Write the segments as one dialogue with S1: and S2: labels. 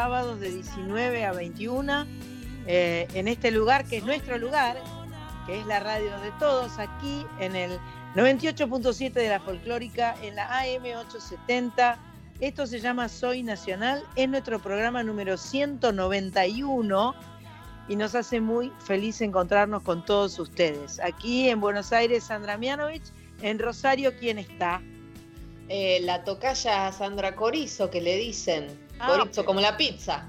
S1: sábados de 19 a 21, eh, en este lugar que es nuestro lugar, que es la radio de todos, aquí en el 98.7 de la folclórica, en la AM 870. Esto se llama Soy Nacional, es nuestro programa número 191 y nos hace muy feliz encontrarnos con todos ustedes. Aquí en Buenos Aires, Sandra Mianovich, en Rosario, ¿quién está?
S2: Eh, la tocaya Sandra Corizo, que le dicen.
S1: Ah,
S2: Corizo, como la pizza.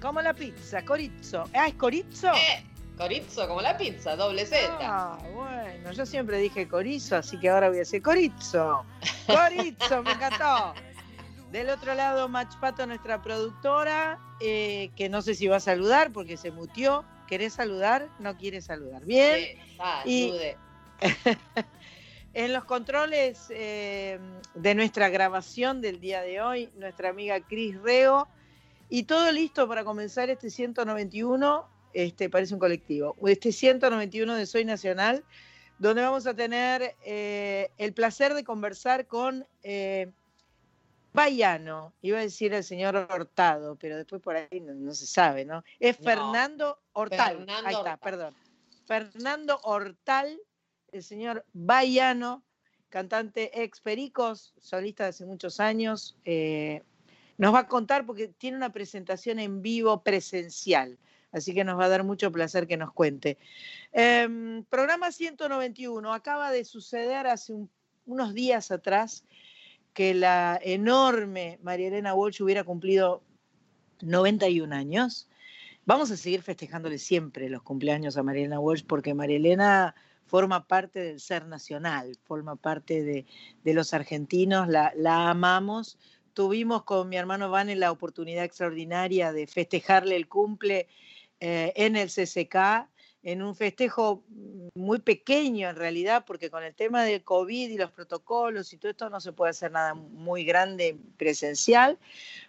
S1: Como la pizza, corizo. Ah, ¿es corizo?
S2: Eh, Corizo, como la pizza, doble Z.
S1: Ah, bueno, yo siempre dije corizo, así que ahora voy a decir corizo. Corizo, me encantó. Del otro lado, Mach Pato, nuestra productora, eh, que no sé si va a saludar porque se mutió. ¿Querés saludar? No quiere saludar. Bien.
S2: Sí, ah,
S1: Y-. En los controles eh, de nuestra grabación del día de hoy, nuestra amiga Cris Reo. Y todo listo para comenzar este 191, este parece un colectivo, este 191 de Soy Nacional, donde vamos a tener eh, el placer de conversar con eh, Bayano, iba a decir el señor Hurtado, pero después por ahí no, no se sabe, ¿no? Es
S2: No,
S1: Fernando Hortal.
S2: Fernando
S1: ahí está, perdón. Fernando Hortal, el señor Bayano, cantante ex Pericos, solista de hace muchos años, eh, nos va a contar porque tiene una presentación en vivo presencial, así que nos va a dar mucho placer que nos cuente. Em, programa 191, acaba de suceder hace un- unos días atrás que la enorme María Elena Walsh hubiera cumplido 91 años. Vamos a seguir festejándole siempre los cumpleaños a María Elena Walsh porque María Elena forma parte del ser nacional, forma parte de, de los argentinos, la, la amamos. Tuvimos con mi hermano Vane la oportunidad extraordinaria de festejarle el cumple eh, en el CCK, en un festejo muy pequeño en realidad, porque con el tema del COVID y los protocolos y todo esto no se puede hacer nada muy grande presencial,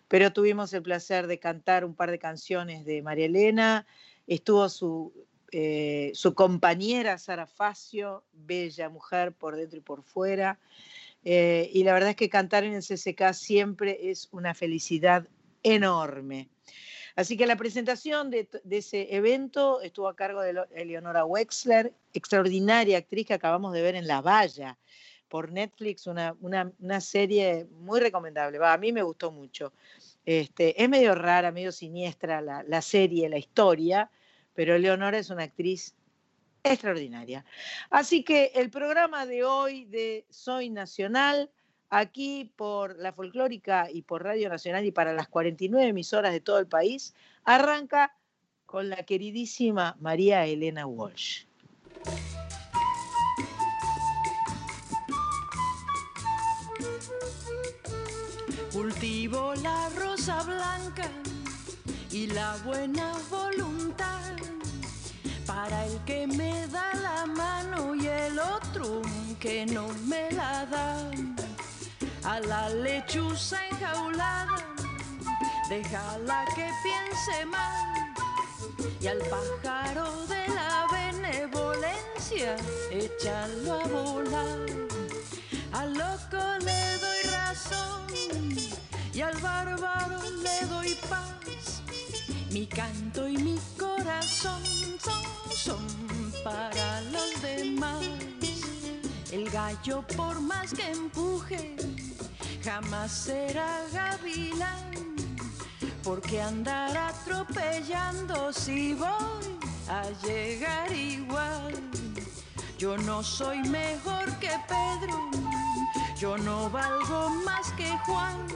S1: pero tuvimos el placer de cantar un par de canciones de María Elena, estuvo su, eh, su compañera Sara Facio, bella mujer por dentro y por fuera, eh, y la verdad es que cantar en el CCK siempre es una felicidad enorme. Así que la presentación de, ese evento estuvo a cargo de Eleonora Wexler, extraordinaria actriz que acabamos de ver en La Valla por Netflix, una, una- una serie muy recomendable. Va, a mí me gustó mucho. Este, es medio rara, medio siniestra la, la serie, la historia, pero Eleonora es una actriz extraordinaria. Así que el programa de hoy de Soy Nacional, aquí por la folclórica y por Radio Nacional y para las 49 emisoras de todo el país, arranca con la queridísima María Elena Walsh.
S3: Cultivo la rosa blanca y la buena voluntad para el que me da la mano y el otro que no me la da. A la lechuza enjaulada, déjala que piense mal. Y al pájaro de la benevolencia, échalo a volar. Al loco le doy razón y al bárbaro le doy paz. Mi canto y mi corazón son, son para los demás. El gallo por más que empuje jamás será gavilán. Porque andar atropellando si voy a llegar igual. Yo no soy mejor que Pedro, yo no valgo más que Juan.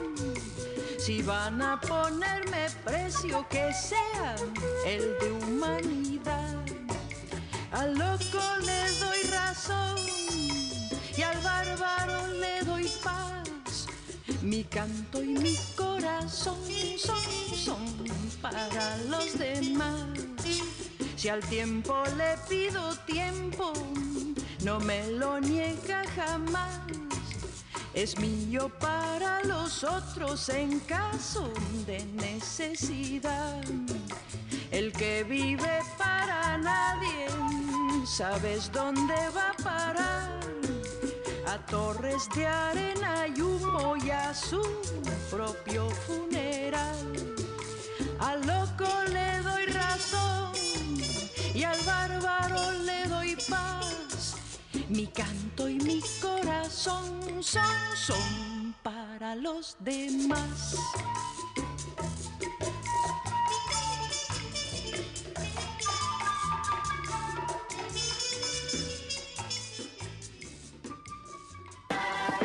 S3: Si van a ponerme precio que sea el de humanidad. Al loco le doy razón y al bárbaro le doy paz. Mi canto y mi corazón son, son para los demás. Si al tiempo le pido tiempo, no me lo niega jamás. Es mío para los otros en caso de necesidad. El que vive para nadie, ¿sabes dónde va a parar? A torres de arena y humo y a su propio funeral. Al loco le doy razón y al bárbaro le doy paz. Mi canto y mi corazón son, son para los demás.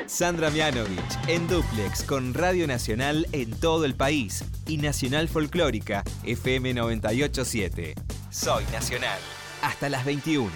S4: Sandra Mianovich en Duplex con Radio Nacional en todo el país y Nacional Folclórica FM 987. Soy Nacional. Hasta las 21.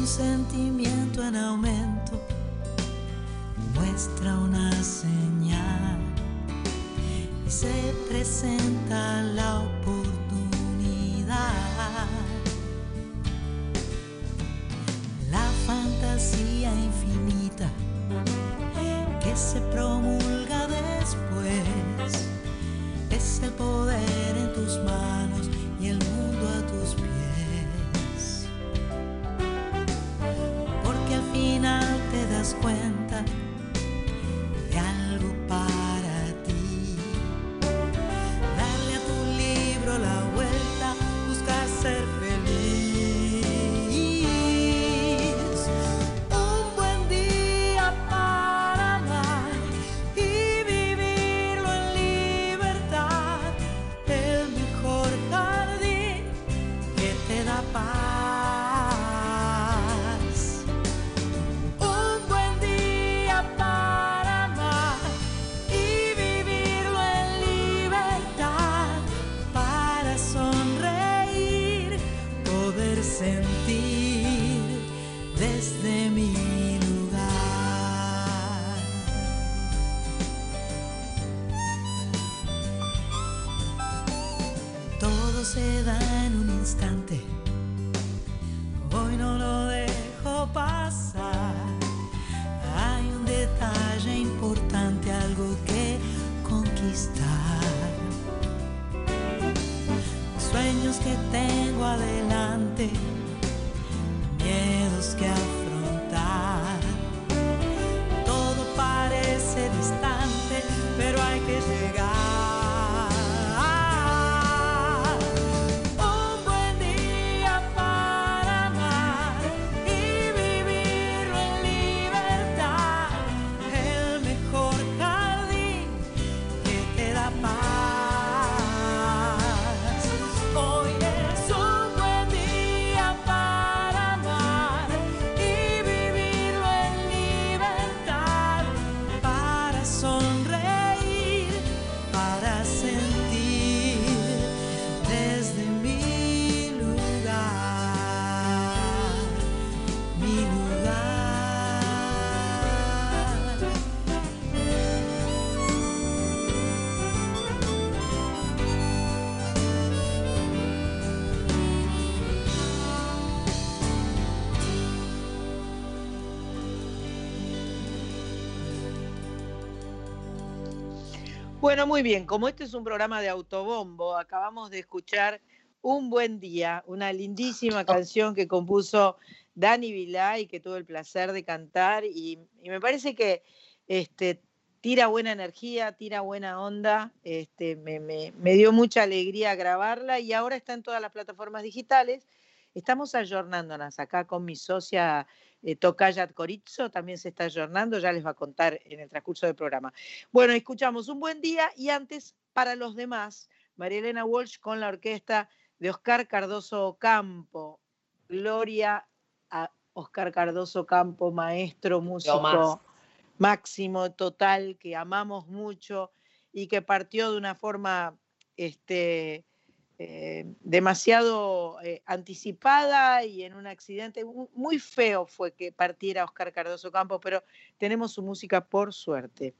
S5: Un sentimiento en aumento muestra una señal y se presenta la oportunidad.
S1: Bueno, muy bien, como este es un programa de autobombo, acabamos de escuchar Un buen día, una lindísima canción que compuso Dani Vilay, que tuve el placer de cantar y, y me parece que este, tira buena energía, tira buena onda, este, me, me- me dio mucha alegría grabarla y ahora está en todas las plataformas digitales. Estamos ayornándonos acá con mi socia eh, Tocaya Corizo, también se está ayornando, ya les va a contar en el transcurso del programa. Bueno, escuchamos un buen día y antes, para los demás, María Elena Walsh con la orquesta de Oscar Cardoso Campo. Gloria a Oscar Cardoso Campo, maestro, músico máximo, total, que amamos mucho y que partió de una forma este, eh, demasiado eh, anticipada y en un accidente muy feo fue que partiera Oscar Cardoso Campos, pero tenemos su música por suerte.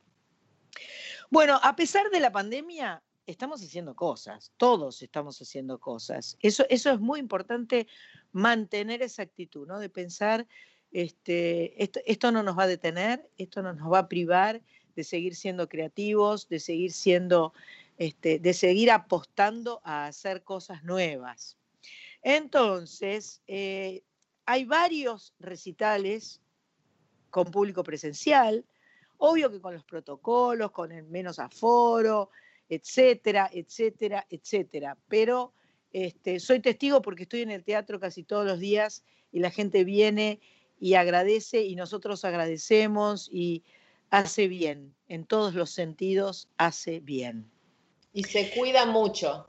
S1: Bueno, a pesar de la pandemia, estamos haciendo cosas, todos estamos haciendo cosas. Eso, eso es muy importante mantener esa actitud, ¿no? De pensar, este, esto, esto no nos va a detener, esto no nos va a privar de seguir siendo creativos, de seguir siendo este, de seguir apostando a hacer cosas nuevas. Entonces, eh, hay varios recitales con público presencial, obvio que con los protocolos, con el menos aforo, etcétera, etcétera, etcétera. Pero este, soy testigo porque estoy en el teatro casi todos los días y la gente viene y agradece y nosotros agradecemos y hace bien, en todos los sentidos hace bien.
S2: Y se cuidan mucho.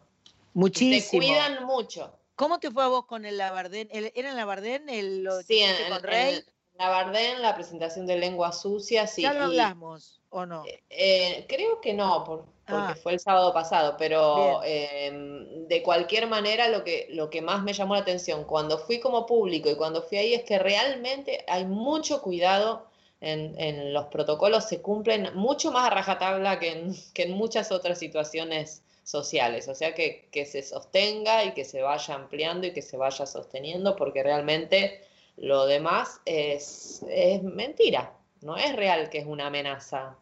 S1: Muchísimo.
S2: Se cuidan mucho.
S1: ¿Cómo te fue a vos con el Labardén? ¿Era en Labardén el, lo
S2: sí, en, con Rey? En Labardén, la presentación de Lengua Sucia, sí.
S1: ¿Ya lo hablamos o no?
S2: Eh, eh, creo que no, porque ah. fue el sábado pasado, pero em, de cualquier manera lo que, lo que más me llamó la atención cuando fui como público y cuando fui ahí es que realmente hay mucho cuidado en, los protocolos se cumplen mucho más a rajatabla que en, que en muchas otras situaciones sociales. O sea, que, se sostenga y que se vaya ampliando y que se vaya sosteniendo, porque realmente lo demás es, mentira. No es real que es una amenaza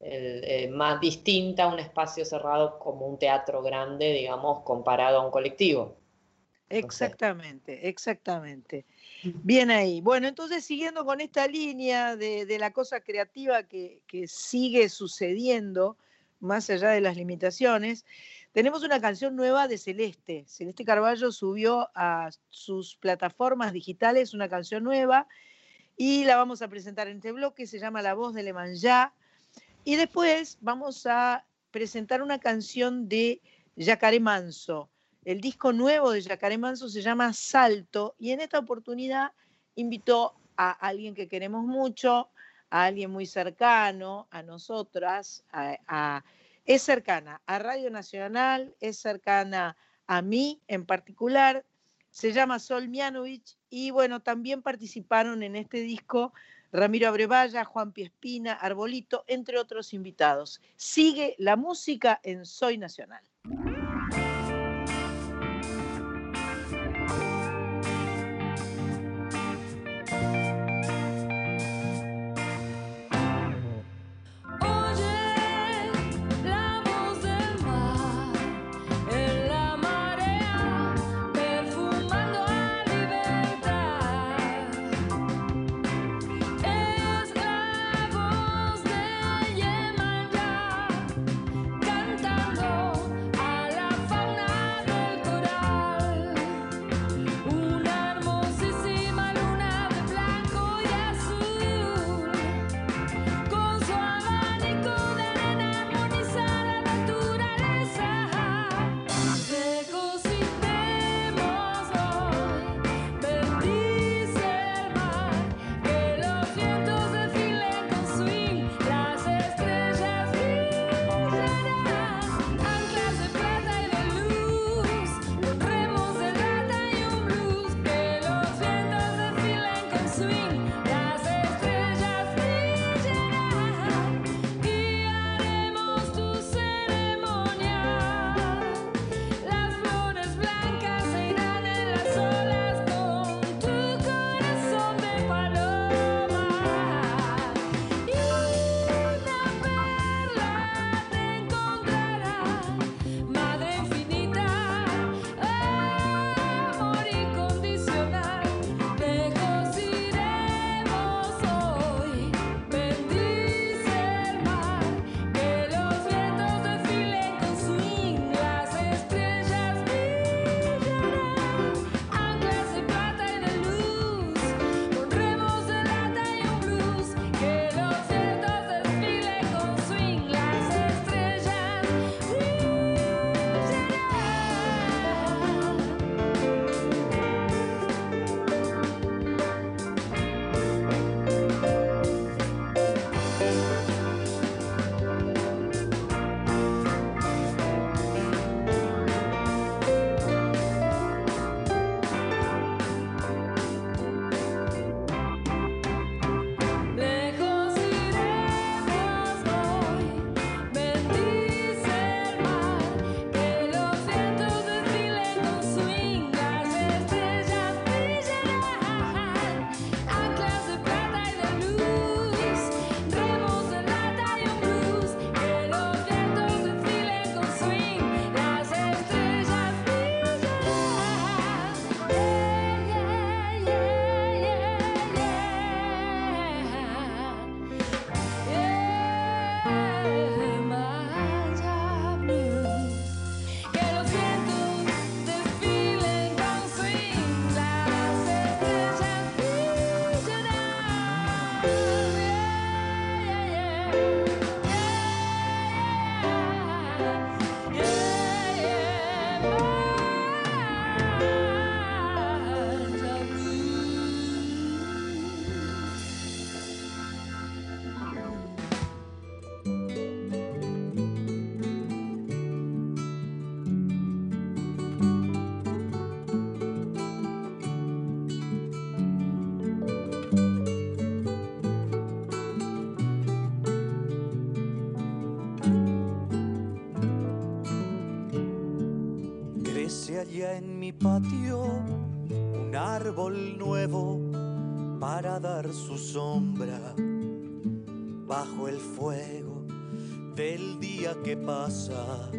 S2: eh, más distinta a un espacio cerrado como un teatro grande, digamos, comparado a un colectivo.
S1: Exactamente, exactamente. Bien ahí. Bueno, entonces siguiendo con esta línea de, la cosa creativa que, sigue sucediendo, más allá de las limitaciones, tenemos una canción nueva de Celeste. Celeste Carballo subió a sus plataformas digitales una canción nueva y la vamos a presentar en este bloque, se llama La voz de Le Y después vamos a presentar una canción de Yacaré Manso el disco nuevo de Yacaré Manso se llama Salto y en esta oportunidad invitó a alguien que queremos mucho, a alguien muy cercano a nosotras, es cercana a Radio Nacional, es cercana a mí en particular, se llama Sol Mianovich y bueno, también participaron en este disco Ramiro Abrevaya, Juan Piespina, Arbolito, entre otros invitados. Sigue la música en Soy Nacional.
S6: Su sombra bajo el fuego del día que pasa.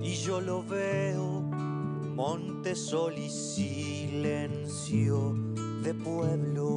S6: Y yo lo veo, monte, sol y silencio de pueblo.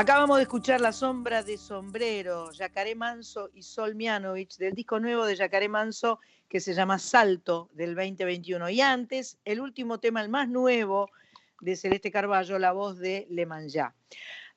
S1: Acabamos de escuchar La Sombra de Sombrero, Yacaré Manso y Sol Mianovich, del disco nuevo de Yacaré Manso que se llama Salto del 2021. Y antes, el último tema, el más nuevo de Celeste Carballo, la voz de Le Manja.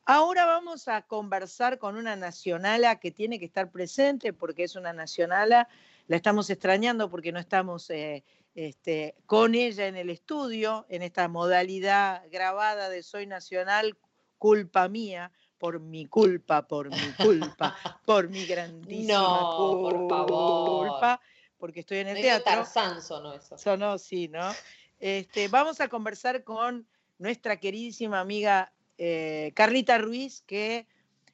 S1: Ahora vamos a conversar con una nacionala que tiene que estar presente porque es una nacionala, la estamos extrañando porque no estamos eh, este, con ella en el estudio, en esta modalidad grabada de Soy Nacional culpa mía, por mi culpa, por mi culpa, por mi grandísima
S2: No, por
S1: culpa,
S2: favor.
S1: porque estoy en el
S2: Medio
S1: teatro.
S2: Tarzán sonó eso.
S1: Sonó, sí, ¿no? Este, vamos a conversar con nuestra queridísima amiga eh, Carlita Ruiz, que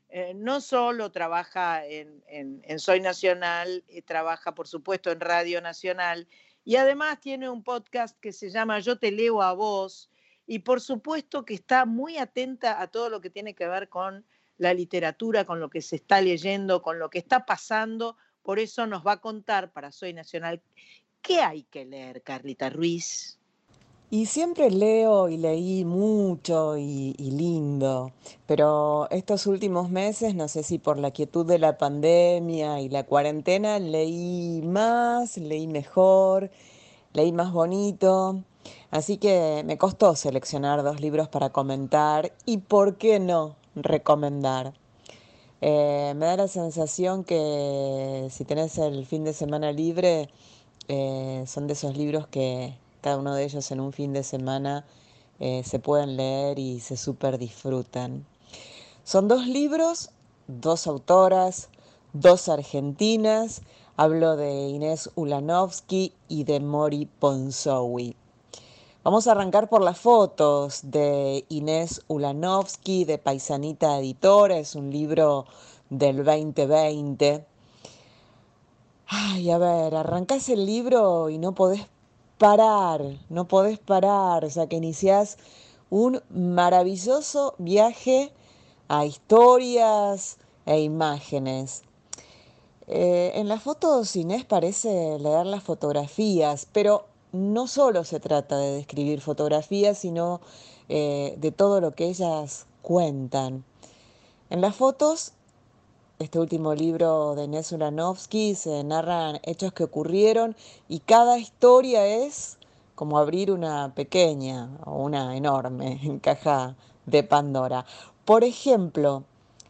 S1: eh, no solo trabaja en, en- en Soy Nacional, eh, trabaja por supuesto en Radio Nacional y además tiene un podcast que se llama Yo te leo a vos y por supuesto que está muy atenta a todo lo que tiene que ver con la literatura, con lo que se está leyendo, con lo que está pasando. Por eso nos va a contar para Soy Nacional qué hay que leer, Carlita Ruiz.
S7: Y siempre leo y leí mucho y, lindo, pero estos últimos meses, no sé si por la quietud de la pandemia y la cuarentena, leí más, leí mejor, leí más bonito, así que me costó seleccionar dos libros para comentar y, ¿por qué no?, recomendar. Eh, me da la sensación que si tenés el fin de semana libre, eh, son de esos libros que cada uno de ellos en un fin de semana eh, se pueden leer y se súper disfrutan. Son dos libros, dos autoras, dos argentinas. Hablo de Inés Ulanovsky y de Mori Ponsowi. Vamos a arrancar por las fotos de Inés Ulanovsky de Paisanita Editora. Es un libro del 2020. Ay, a ver, arrancás el libro y no podés parar, no podés parar. O sea que iniciás un maravilloso viaje a historias e imágenes. Eh, en las fotos Inés parece leer las fotografías, pero no solo se trata de describir fotografías, sino eh, de todo lo que ellas cuentan. En las fotos, este último libro de Inés Ulanovsky, se narran hechos que ocurrieron y cada historia es como abrir una pequeña o una enorme caja de Pandora. Por ejemplo,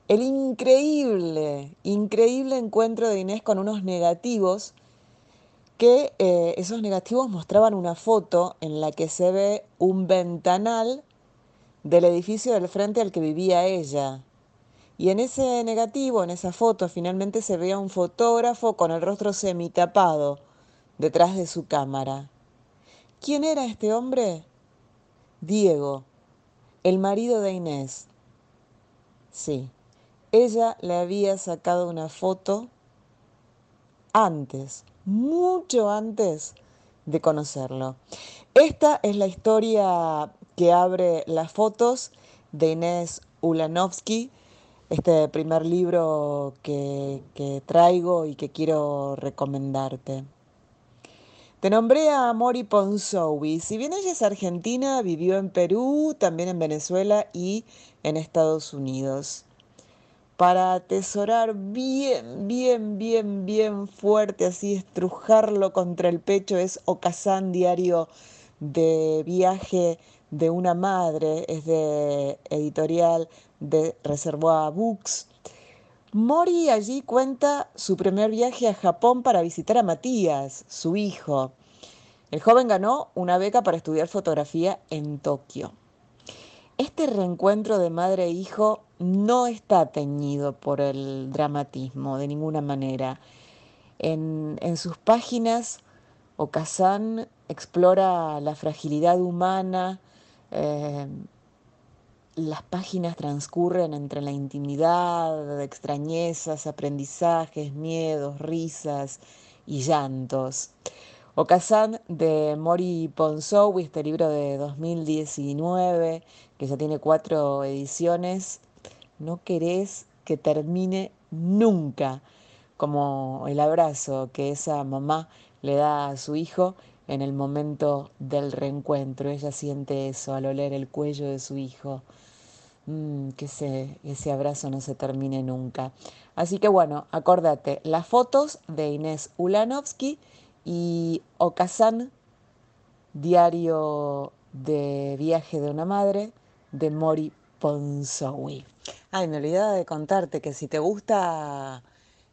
S7: el increíble, increíble encuentro de Inés con unos negativos que eh, esos negativos mostraban una foto en la que se ve un ventanal del edificio del frente al que vivía ella. Y en ese negativo, en esa foto, finalmente se veía un fotógrafo con el rostro semitapado detrás de su cámara. ¿Quién era este hombre? Diego, el marido de Inés. Sí, ella le había sacado una foto antes, mucho antes de conocerlo. Esta es la historia que abre las fotos de Inés Ulanovsky, este primer libro que, traigo y que quiero recomendarte. Te nombré a Mori Ponsowi. Si bien ella es argentina, vivió en Perú, también en Venezuela y en Estados Unidos. Para atesorar bien, bien, bien, bien fuerte, así estrujarlo contra el pecho, es Ocasán Diario de Viaje de una Madre, es de editorial de Reservoir Books. Mori allí cuenta su primer viaje a Japón para visitar a Matías, su hijo. El joven ganó una beca para estudiar fotografía en Tokio. Este reencuentro de madre e hijo no está teñido por el dramatismo de ninguna manera. En, sus páginas, Okazan explora la fragilidad humana, eh, las páginas transcurren entre la intimidad, extrañezas, aprendizajes, miedos, risas y llantos. Okazan de Mori Ponsowi, este libro de 2019, que ya tiene cuatro ediciones, no querés que termine nunca, como el abrazo que esa mamá le da a su hijo en el momento del reencuentro. Ella siente eso al oler el cuello de su hijo. Mm, que ese, ese abrazo no se termine nunca. Así que bueno, acordate, las fotos de Inés Ulanovsky y Okazan, diario de viaje de una madre, de Mori Ponsowi. Ay, me olvidaba de contarte que si te gusta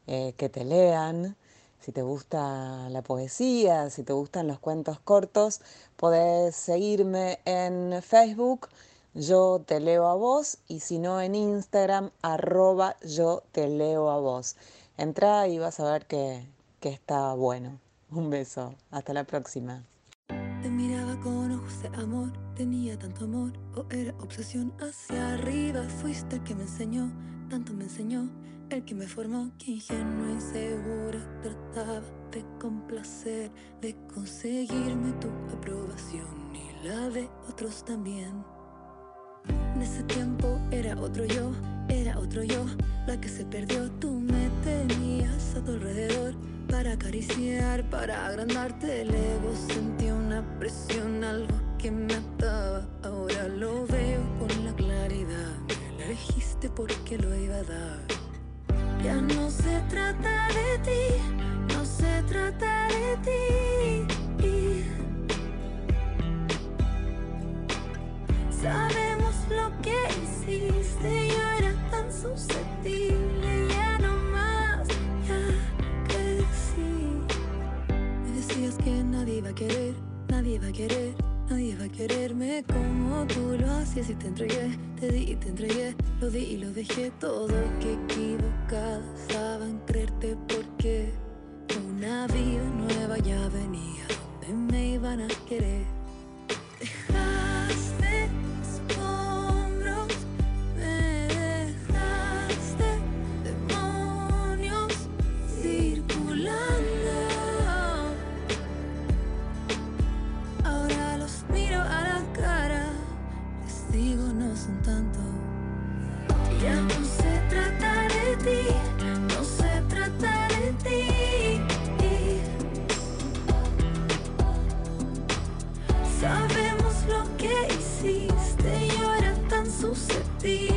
S7: eh, que te lean, si te gusta la poesía, si te gustan los cuentos cortos, podés seguirme en Facebook yo te leo a vos y si no en Instagram arroba yo te leo a vos. Entra y vas a ver que, que está bueno. Un beso, hasta la próxima.
S3: Te miraba con ojos de amor, tenía tanto amor o era obsesión hacia arriba. Fuiste el que me enseñó, tanto me enseñó, el que me formó, que ingenua y segura trataba de complacer, de conseguirme tu aprobación y la de otros también. En ese tiempo era otro yo, era otro yo, la que se perdió. Tú me tenías a tu alrededor para acariciar, para agrandarte el ego. Sentí una presión, algo que me ataba. Ahora lo veo con la claridad. Me elegiste porque lo iba a dar. Ya no se trata de ti, no se trata de ti. Sabemos lo que hiciste, yo era tan susceptible, ya no más, ya crecí. Me decías que nadie iba a querer, nadie iba a querer, nadie iba a quererme como tú lo hacías. Y te entregué, te di y te entregué, lo di y lo dejé. Todo, que equivocada estaba en creerte porque una vida nueva ya venía, donde me iban a querer. Susceptible,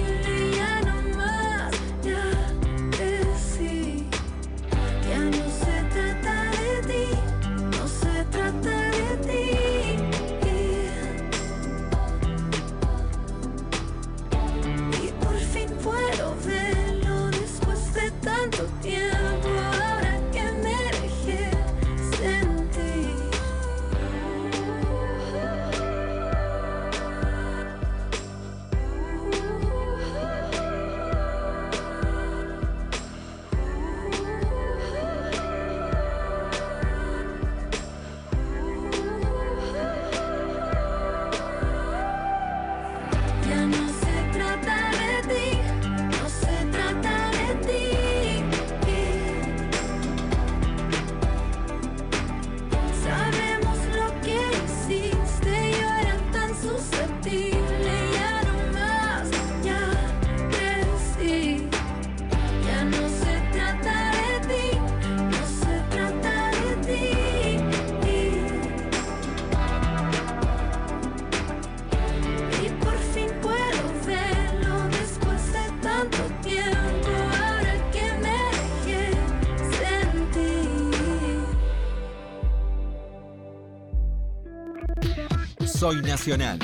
S8: Soy Nacional.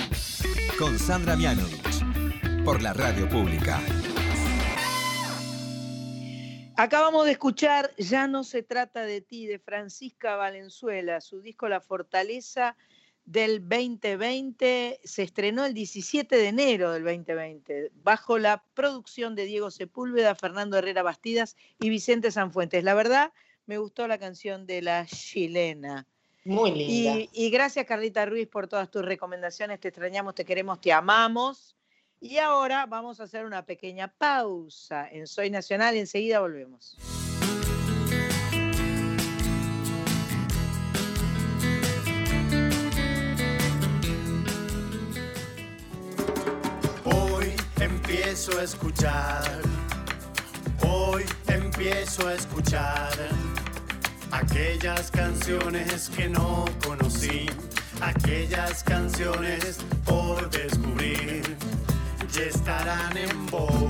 S8: Con Sandra Mianovich. Por la radio pública.
S1: Acabamos de escuchar Ya no se trata de ti de Francisca Valenzuela, su disco La Fortaleza del 2020 se estrenó el 17 de enero del 2020 bajo la producción de Diego Sepúlveda, Fernando Herrera Bastidas y Vicente Sanfuentes. La verdad, me gustó la canción de la chilena.
S2: Muy linda.
S1: Y, y gracias Carlita Ruiz por todas tus recomendaciones. Te extrañamos, te queremos, te amamos. Y ahora vamos a hacer una pequeña pausa en Soy Nacional y enseguida volvemos.
S6: Hoy empiezo a escuchar, hoy empiezo a escuchar aquellas canciones que no conocí, aquellas canciones por descubrir, ya estarán en vos,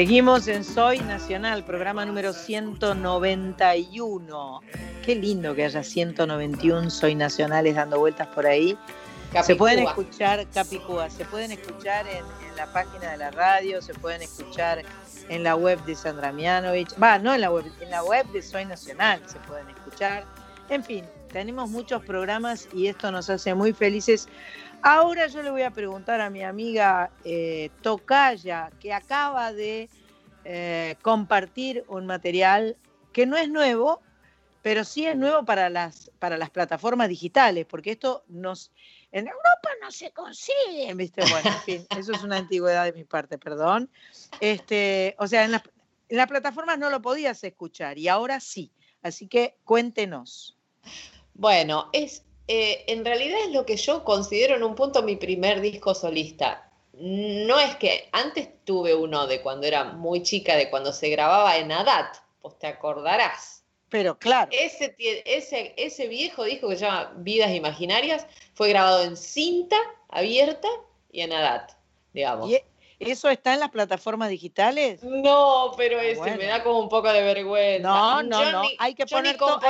S1: Seguimos en Soy Nacional, programa número 191. Qué lindo que haya 191 Soy Nacionales dando vueltas por ahí. Se pueden escuchar, Capicúa, se pueden escuchar en, la página de la radio, se pueden escuchar en la web de Sandra Mianovich, va, no en la web, en la web de Soy Nacional se pueden escuchar. En fin, tenemos muchos programas y esto nos hace muy felices. Ahora yo le voy a preguntar a mi amiga eh, Tocaya, que acaba de eh, compartir un material que no es nuevo, pero sí es nuevo para las, para las plataformas digitales, porque esto nos... En Europa no se consigue, ¿viste? Bueno, en fin, eso es una antigüedad de mi parte, perdón. Este, o sea, en las, en las plataformas no lo podías escuchar y ahora sí. Así que cuéntenos.
S2: Bueno, es eh, en realidad es lo que yo considero en un punto mi primer disco solista. No es que antes tuve uno de cuando era muy chica, de cuando se grababa en ADAT, pues te acordarás.
S1: Pero claro.
S2: Ese, ese, ese viejo disco que se llama Vidas Imaginarias fue grabado en cinta abierta y en ADAT, digamos.
S1: ¿Y eso está en las plataformas digitales?
S2: No, pero ah, ese me da como un poco de vergüenza.
S1: No, no, no. hay que poner todo.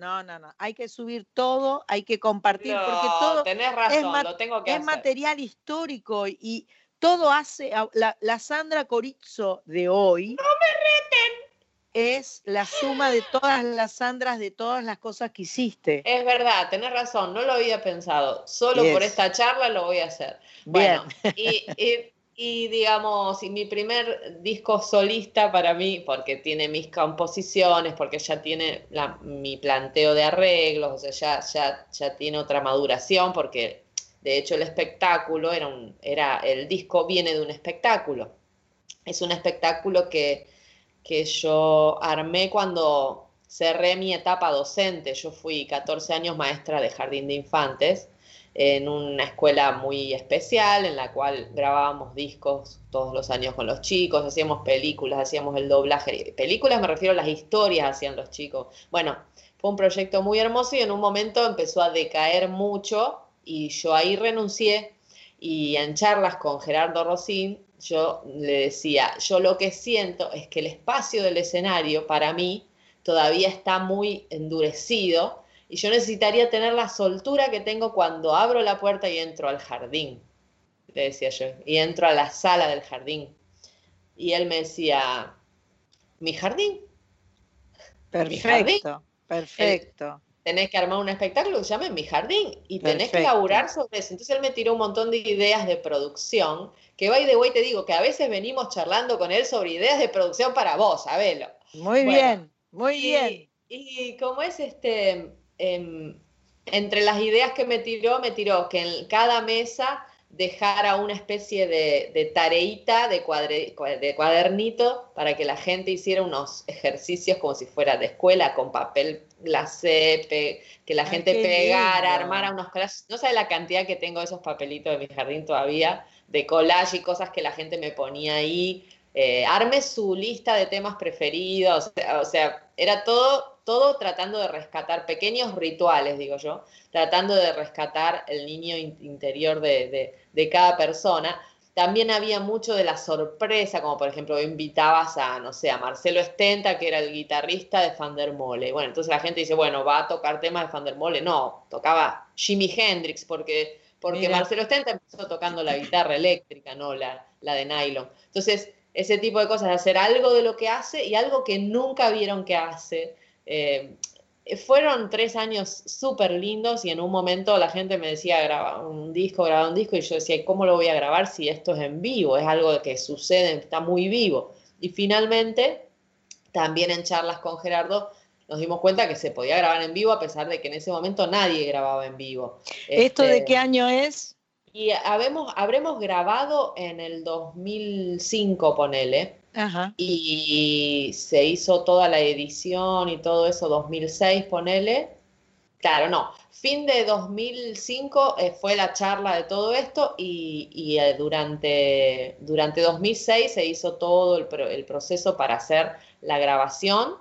S1: No, no, no. Hay que subir todo, hay que compartir, porque todo
S2: tenés razón, lo tengo que
S1: es material histórico y todo hace. La, Sandra Corizo de hoy.
S2: ¡No me reten!
S1: Es la suma de todas las Sandras, de todas las cosas que hiciste.
S2: Es verdad, tenés razón, no lo había pensado. Solo por esta charla lo voy a hacer. Bueno, y y digamos, y mi primer disco solista para mí, porque tiene mis composiciones, porque ya tiene mi planteo de arreglos, o sea, ya, ya, ya tiene otra maduración, porque de hecho el espectáculo era un, era, el disco viene de un espectáculo. Es un espectáculo que, que yo armé cuando cerré mi etapa docente. Yo fui 14 años maestra de jardín de infantes en una escuela muy especial en la cual grabábamos discos todos los años con los chicos, hacíamos películas, hacíamos el doblaje. Películas me refiero a las historias hacían los chicos. Bueno, fue un proyecto muy hermoso y en un momento empezó a decaer mucho y yo ahí renuncié y en charlas con Gerardo Rosín yo le decía, yo lo que siento es que el espacio del escenario para mí todavía está muy endurecido y yo necesitaría tener la soltura que tengo cuando abro la puerta y entro al jardín, le decía yo, y entro a la sala del jardín. Y él me decía, ¿mi jardín?
S1: Perfecto, perfecto.
S2: tenés que armar un espectáculo que se llame Mi Jardín y tenés que laburar sobre eso. Entonces él me tiró un montón de ideas de producción, que by the way te digo que a veces venimos charlando con él sobre ideas de producción para vos, sabelo.
S1: Muy bien, muy bien.
S2: Y como es este, Em, entre las ideas que me tiró, me tiró que en cada mesa dejara una especie de, tareita, de, de, cuadernito, para que la gente hiciera unos ejercicios como si fuera de escuela, con papel glacé, que la gente pegara, armara unos collages. No sabe la cantidad que tengo de esos papelitos de mi jardín todavía, de collage y cosas que la gente me ponía ahí. Eh, arme su lista de temas preferidos, o sea, era todo todo tratando de rescatar pequeños rituales, digo yo, tratando de rescatar el niño interior de, cada persona. También había mucho de la sorpresa, como por ejemplo invitabas a, no sé, a Marcelo Estenta, que era el guitarrista de Fandermole. Bueno, entonces la gente dice, bueno, va a tocar temas de Fandermole. No, tocaba Jimi Hendrix, porque, porque Marcelo Estenta empezó tocando la guitarra eléctrica, no la, la de nylon. Entonces, ese tipo de cosas, hacer algo de lo que hace y algo que nunca vieron que hace. Eh, fueron tres años súper lindos y en un momento la gente me decía grabar un disco, grabar un disco y yo decía, ¿cómo lo voy a grabar si esto es en vivo? Es algo que sucede, está muy vivo. Y finalmente, también en charlas con Gerardo, nos dimos cuenta que se podía grabar en vivo a pesar de que en ese momento nadie grababa en vivo.
S1: ¿Esto de este, qué año es?
S2: Y habemos, habremos grabado en el 2005, ponele. Y se hizo toda la edición y todo eso 2006, ponele. Claro, no. Fin de 2005 eh, fue la charla de todo esto y, eh, durante, durante 2006 se hizo todo el, el, proceso para hacer la grabación,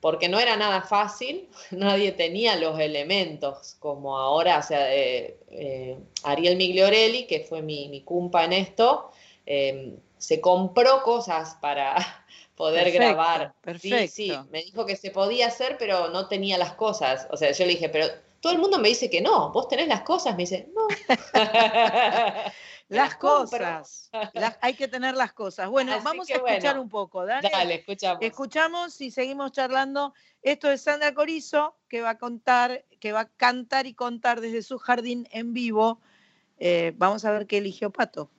S2: porque no era nada fácil, nadie tenía los elementos como ahora, o sea, eh, Ariel Migliorelli, que fue mi, mi cumpa en esto, se compró cosas para poder grabar.
S4: Perfecto.
S2: Sí, sí, me dijo que se podía hacer, pero no tenía las cosas. O sea, yo le dije, pero todo el mundo me dice que no, vos tenés las cosas, me dice, no.
S4: las, cosas, las, hay que tener las cosas. Bueno, vamos a escuchar un poco, dale.
S2: Dale, escuchamos.
S4: Escuchamos y seguimos charlando. Esto es Sandra Corizo, que va a contar, que va a cantar y contar desde su jardín en vivo. Eh, vamos a ver qué eligió Pato.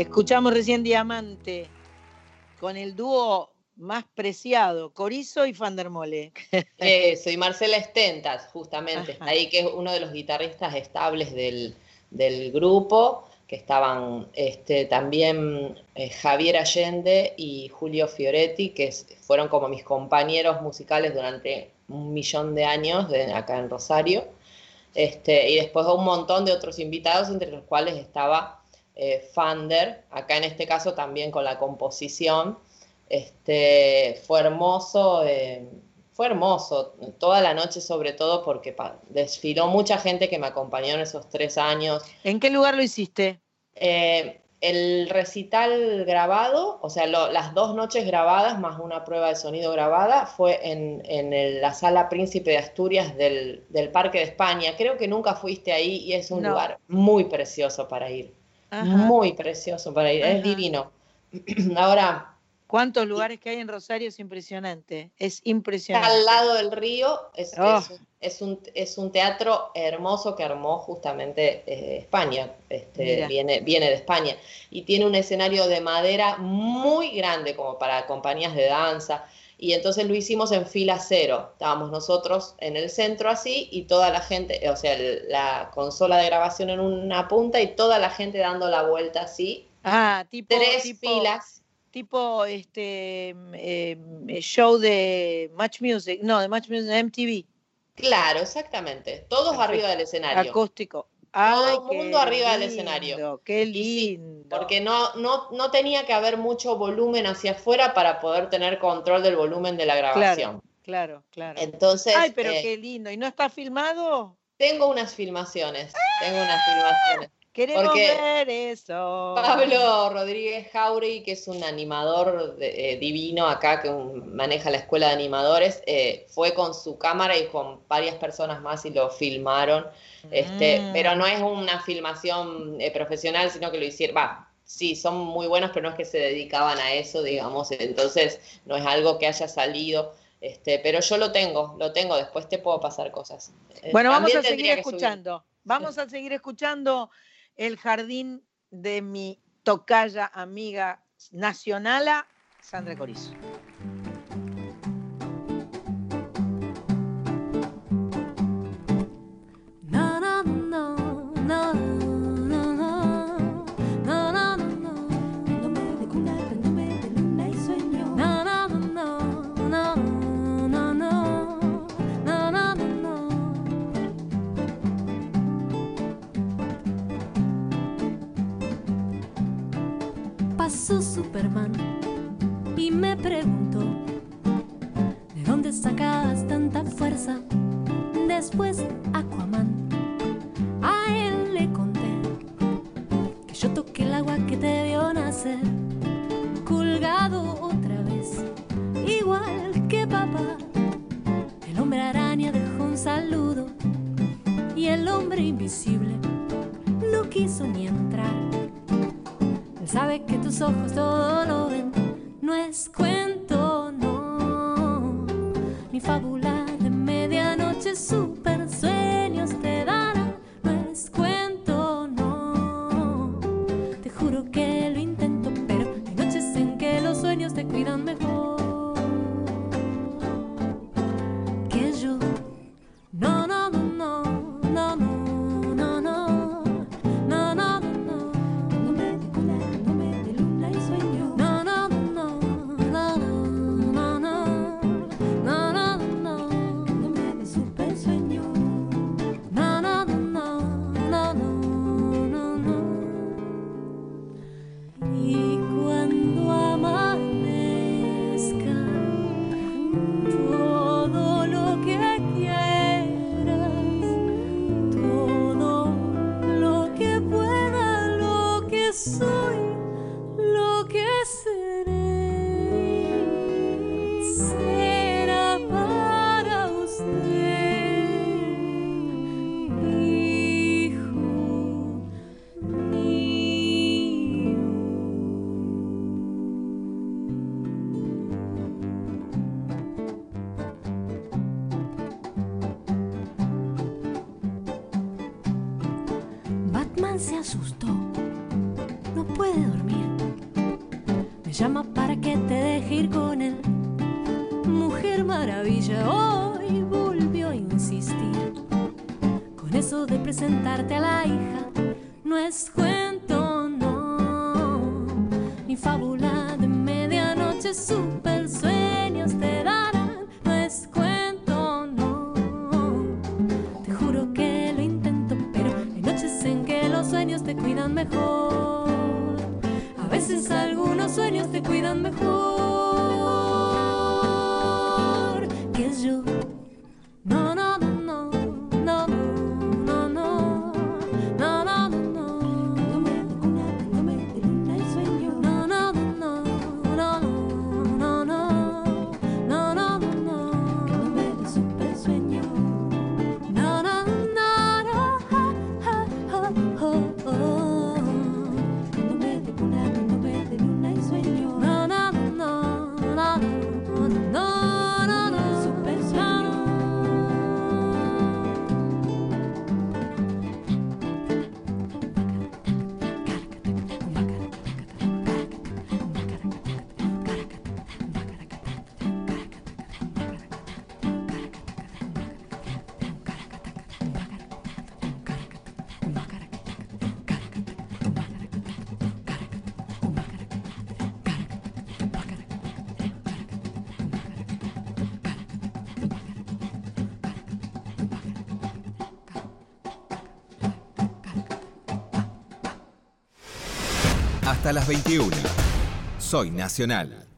S1: Escuchamos recién Diamante con el dúo más preciado, Corizo y Fandermole.
S2: Eh, soy Marcela Estentas, justamente,
S1: Ajá.
S2: ahí que es uno de los guitarristas estables del, del grupo, que estaban este, también eh, Javier Allende y Julio Fioretti, que fueron como mis compañeros musicales durante un millón de años de, acá en Rosario. Este, y después un montón de otros invitados, entre los cuales estaba eh, Fander, acá en este caso también con la composición. Este, fue hermoso, eh, fue hermoso, toda la noche sobre todo porque desfiló mucha gente que me acompañó en esos tres años.
S1: ¿En qué lugar lo hiciste?
S2: Eh, el recital grabado, o sea, lo- las dos noches grabadas más una prueba de sonido grabada, fue en, en el- la sala Príncipe de Asturias del, del Parque de España. Creo que nunca fuiste ahí y es un
S1: No.
S2: lugar muy precioso para ir.
S1: Ajá.
S2: Muy precioso para ir,
S1: Ajá.
S2: es divino. Ahora,
S1: ¿Cuántos lugares que hay en Rosario? Es impresionante. Es
S2: está
S1: impresionante.
S2: al lado del río, es,
S1: Oh.
S2: es, es un, es un teatro hermoso que armó justamente eh, España, este, viene, viene de España, y tiene un escenario de madera muy grande como para compañías de danza, y entonces lo hicimos en fila cero, estábamos nosotros en el centro así, y toda la gente, o sea, el- la consola de grabación en una punta y toda la gente dando la vuelta así,
S1: Ah, tipo,
S2: tres
S1: tipo,
S2: filas.
S1: tipo este eh, show de Match Music, no, de Match Music de MTV,
S2: Claro, exactamente, todos
S1: Perfecto.
S2: arriba del escenario.
S1: acústico.
S2: Todo el mundo arriba del escenario.
S1: Qué
S2: sí,
S1: lindo.
S2: Porque no, no, no tenía que haber mucho volumen hacia afuera para poder tener control del volumen de la grabación.
S1: Claro, claro.
S2: Entonces,
S1: Ay, pero
S2: eh,
S1: qué lindo. ¿Y no está filmado?
S2: tengo unas filmaciones, tengo unas filmaciones.
S1: Queremos
S2: Porque
S1: ver eso.
S2: Pablo Rodríguez Jauregui, que es un animador de- eh, divino acá, que un- maneja la escuela de animadores, eh, fue con su cámara y con varias personas más y lo filmaron. Este,
S1: Mm.
S2: Pero no es una filmación eh, profesional, sino que lo hicieron, va, sí, son muy buenos, pero no es que se dedicaban a eso, digamos, entonces no es algo que haya salido. Este, pero yo lo tengo, lo tengo, después te puedo pasar cosas.
S1: Bueno, vamos a seguir
S2: subir.
S1: escuchando. Vamos a seguir escuchando el jardín de mi tocaya amiga nacionala, Sandra Corizo.
S4: Pasó Superman y me preguntó ¿De dónde sacas tanta fuerza? Después Aquaman. A él le conté que yo toqué el agua que te vio nacer, colgado otra vez, igual que papá. El hombre araña dejó un saludo y el hombre invisible no quiso ni entrar. Sabe que tus ojos todo lo ven, no es cuento, no, ni fábula de medianoche, super hasta las 21. Soy Nacional.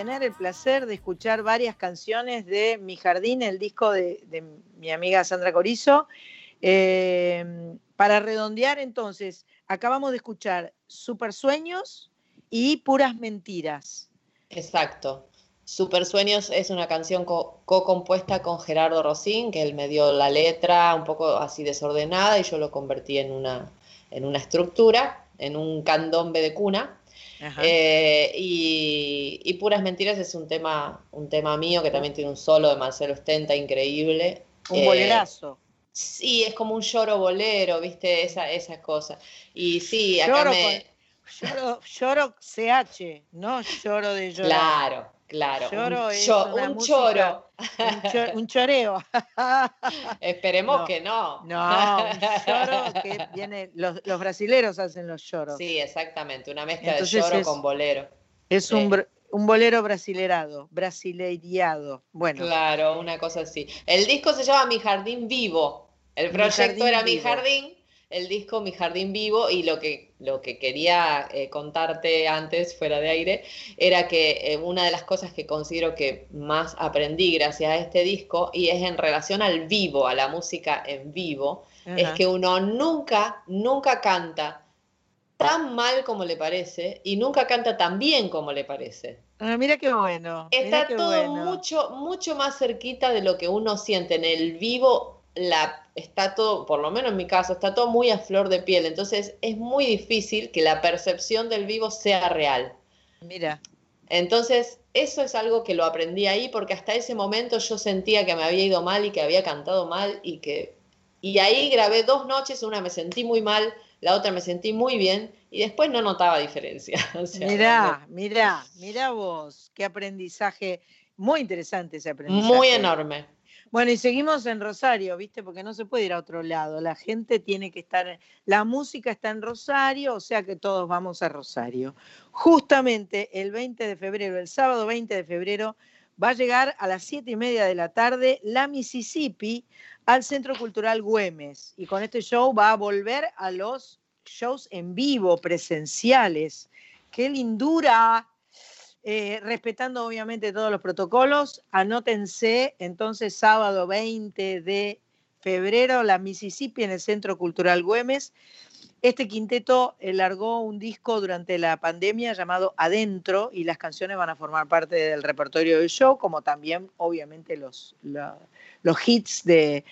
S1: Tener el placer de escuchar varias canciones de Mi Jardín, el disco de, mi amiga Sandra Corizo. Eh, para redondear, entonces, acabamos de escuchar Super Sueños y Puras Mentiras.
S2: Exacto. Super Sueños es una canción co- co-compuesta con Gerardo Rosín, que él me dio la letra un poco así desordenada y yo lo convertí en una, en una estructura, en un candombe de cuna. Eh, y, y Puras Mentiras es un tema, un tema mío que también tiene un solo de Marcelo Stenta increíble.
S1: Un
S2: Eh,
S1: bolerazo.
S2: Sí, es como un lloro bolero, ¿viste? Esa, esas cosas. Y sí, acá
S1: Lloro
S2: me...
S1: Lloro, lloro CH, no lloro de llorar.
S2: Claro, claro. Un, cho- un
S1: música-
S2: choro.
S1: Un, cho- un choreo.
S2: Esperemos
S1: No,
S2: que no.
S1: No, un lloro que viene. Los, los brasileros hacen los lloros.
S2: Sí, exactamente, una mezcla
S1: Entonces
S2: de lloro
S1: es-
S2: con bolero.
S1: es
S2: sí.
S1: un, un bolero brasilerado, brasileiriado. Bueno,
S2: Claro, una cosa así. El disco se llama Mi Jardín Vivo. El proyecto era Mi. Jardín, el disco Mi Jardín Vivo y lo que, lo que quería eh, contarte antes, fuera de aire, era que eh, una de las cosas que considero que más aprendí gracias a este disco y es en relación al vivo, a la música en vivo, es que uno nunca, nunca canta tan mal como le parece y nunca canta tan bien como le parece.
S1: Ah, mira qué bueno.
S2: Está
S1: qué
S2: todo
S1: bueno.
S2: mucho, mucho más cerquita de lo que uno siente en el vivo. La, está todo, por lo menos en mi caso, está todo muy a flor de piel. Entonces es muy difícil que la percepción del vivo sea real.
S1: Mira,
S2: Entonces, eso es algo que lo aprendí ahí porque hasta ese momento yo sentía que me había ido mal y que había cantado mal y que... Y ahí grabé dos noches, una me sentí muy mal, la otra me sentí muy bien y después no notaba diferencia. O sea,
S1: mirá, mirá, mirá vos, qué aprendizaje, muy interesante ese aprendizaje.
S2: muy enorme.
S1: Bueno, y seguimos en Rosario, ¿viste? Porque no se puede ir a otro lado. La gente tiene que estar. La música está en Rosario, o sea que todos vamos a Rosario. Justamente el 20 de febrero, el sábado 20 de febrero, va a llegar a las 7 y media de la tarde la Mississippi al Centro Cultural Güemes. Y con este show va a volver a los shows en vivo, presenciales. ¡Qué lindura! Eh, respetando obviamente todos los protocolos, anótense entonces sábado 20 de febrero, la Mississippi en el Centro Cultural Güemes. Este quinteto eh, largó un disco durante la pandemia llamado Adentro y las canciones van a formar parte del repertorio del show, como también obviamente los, hits de,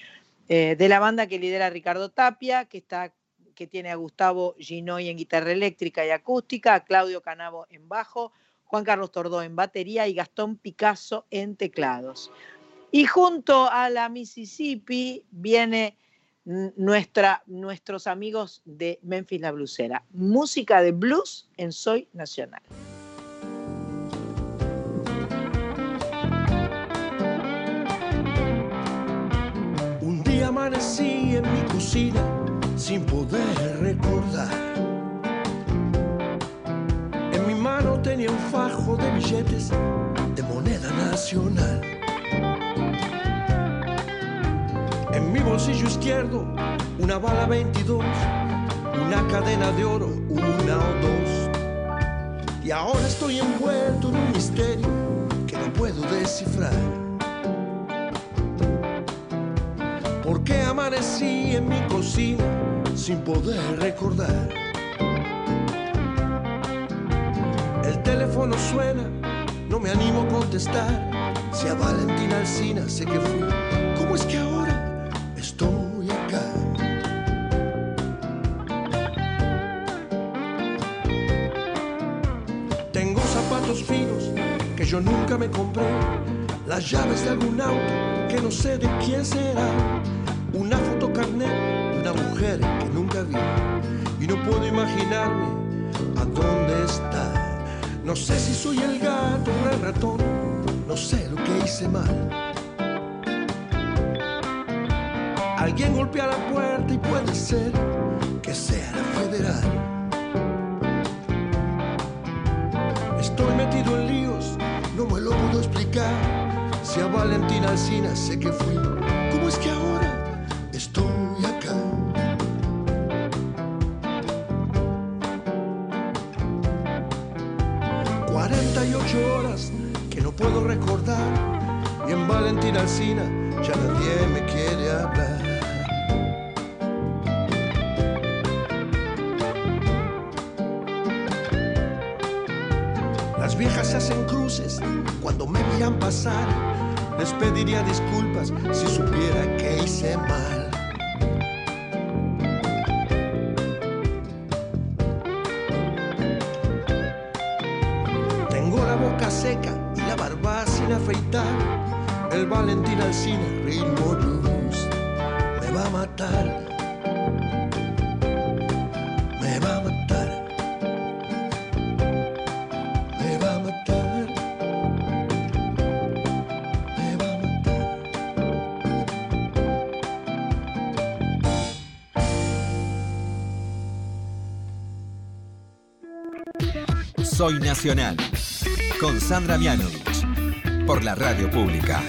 S1: eh, de la banda que lidera Ricardo Tapia, que, está, que tiene a Gustavo Ginoy en guitarra eléctrica y acústica, a Claudio Canavo en bajo, Juan Carlos Tordó en batería y Gastón Picasso en teclados. Y junto a la Mississippi viene nuestra, nuestros amigos de Memphis La Blusera. Música de blues en Soy Nacional.
S9: Un día amanecí en mi cocina sin poder recordar. Tenía un fajo de billetes de moneda nacional. En mi bolsillo izquierdo, una bala 22, una cadena de oro, una o dos. Y ahora estoy envuelto en un misterio que no puedo descifrar. ¿Por qué amanecí en mi cocina sin poder recordar? Teléfono suena, no me animo a contestar. Si a Valentina Alcina sé que fui, ¿cómo es que ahora estoy acá? Tengo zapatos finos que yo nunca me compré, las llaves de algún auto que no sé de quién será, una fotocarnet de una mujer que nunca vi y no puedo imaginarme a dónde está. No sé si soy el gato o el ratón, no sé lo que hice mal. Alguien golpea la puerta y puede ser que sea la federal. Estoy metido en líos, no me lo puedo explicar. Si a Valentina Alcina sé que fui, ¿cómo es que pediría disculpas si supiera que hice mal. Tengo la boca seca y la barba sin afeitar. El Valentín Alcina, ritmo blues, me va a matar.
S4: Soy Nacional. Con Sandra Mianovich. Por la radio pública.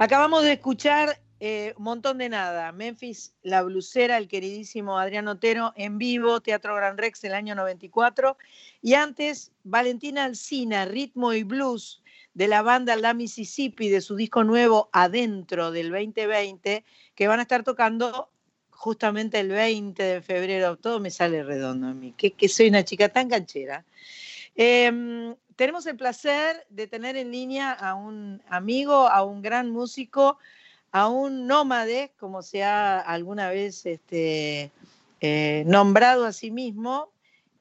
S1: Acabamos de escuchar eh, un montón de nada. Memphis, La Blusera, el queridísimo Adrián Otero en vivo, Teatro Gran Rex el año 94. Y antes, Valentina Alcina, Ritmo y Blues de la banda La Mississippi, de su disco nuevo Adentro del 2020, que van a estar tocando justamente el 20 de febrero. Todo me sale redondo a mí, que, que soy una chica tan canchera. Em, tenemos el placer de tener en línea a un amigo, a un gran músico, a un nómade, como se ha alguna vez este, eh, nombrado a sí mismo.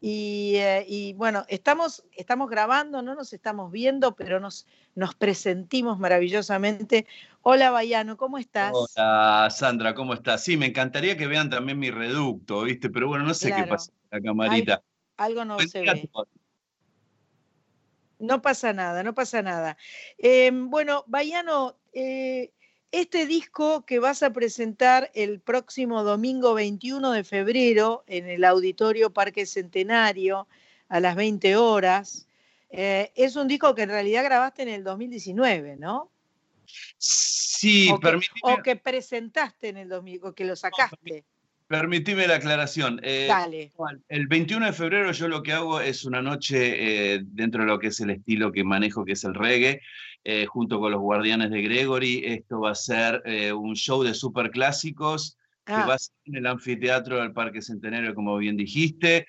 S1: Eh, y, bueno, estamos, estamos grabando, no nos estamos viendo, pero nos, nos presentimos maravillosamente. Hola, Bayano, ¿cómo estás?
S10: Hola, Sandra, ¿cómo estás? Sí, me encantaría que vean también mi reducto, ¿viste? Pero bueno, no sé qué pasa con la camarita.
S1: algo no se ve. No pasa nada, no pasa nada. Em, bueno, Bayano, eh, este disco que vas a presentar el próximo domingo 21 de febrero en el Auditorio Parque Centenario a las 20 horas, eh, es un disco que en realidad grabaste en el 2019, ¿no?
S10: Sí,
S1: o o que presentaste en el 2000, o que lo sacaste.
S10: Permitime la aclaración.
S1: Eh, Dale.
S10: El 21 de febrero yo lo que hago es una noche eh, dentro de lo que es el estilo que manejo, que es el reggae, eh, junto con los Guardianes de Gregory. Esto va a ser un show de superclásicos que ah. va a ser en el anfiteatro del Parque Centenario, como bien dijiste.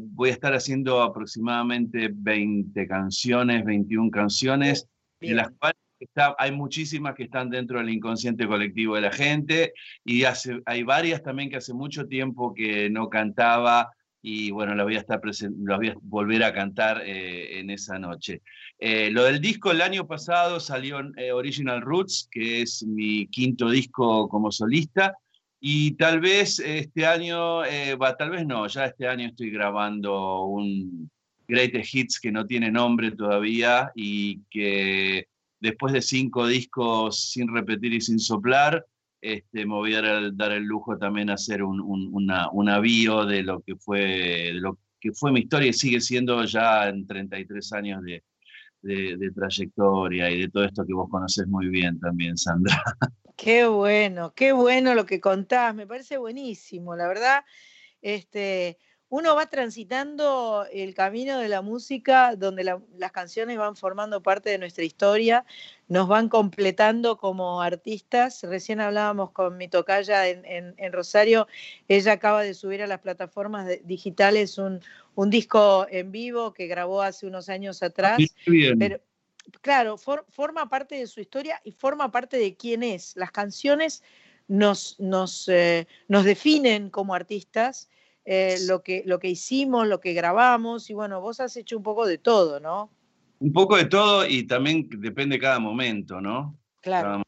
S10: voy a estar haciendo aproximadamente 20 canciones, 21 canciones, de las cuales hay muchísimas que están dentro del inconsciente colectivo de la gente y hace, hay varias también que hace mucho tiempo que no cantaba y bueno, las voy a, estar voy a volver a cantar eh, en esa noche. Eh, lo del disco el año pasado salió eh, Original Roots, que es mi quinto disco como solista, y tal vez este año, va, tal vez no, ya este año estoy grabando un Greatest Hits que no tiene nombre todavía y que después de cinco discos sin repetir y sin soplar, este, me voy a dar, el lujo también a hacer un, un, avío de lo que fue lo que fue mi historia y sigue siendo ya en 33 años de, de, trayectoria y de todo esto que vos conocés muy bien también, Sandra.
S1: Qué bueno, qué bueno lo que contás, me parece buenísimo, la verdad. Este, uno va transitando el camino de la música donde las canciones van formando parte de nuestra historia, nos van completando como artistas. Recién hablábamos con mi tocaya en, Rosario, ella acaba de subir a las plataformas digitales un, disco en vivo que grabó hace unos años atrás. Pero, claro, forma parte de su historia y forma parte de quién es. Las canciones nos, nos, eh, nos definen como artistas eh, lo, que, lo que hicimos, lo que grabamos, y bueno, vos has hecho un poco de todo, ¿no?
S10: Un poco de todo y también depende cada momento, ¿no?
S1: Claro.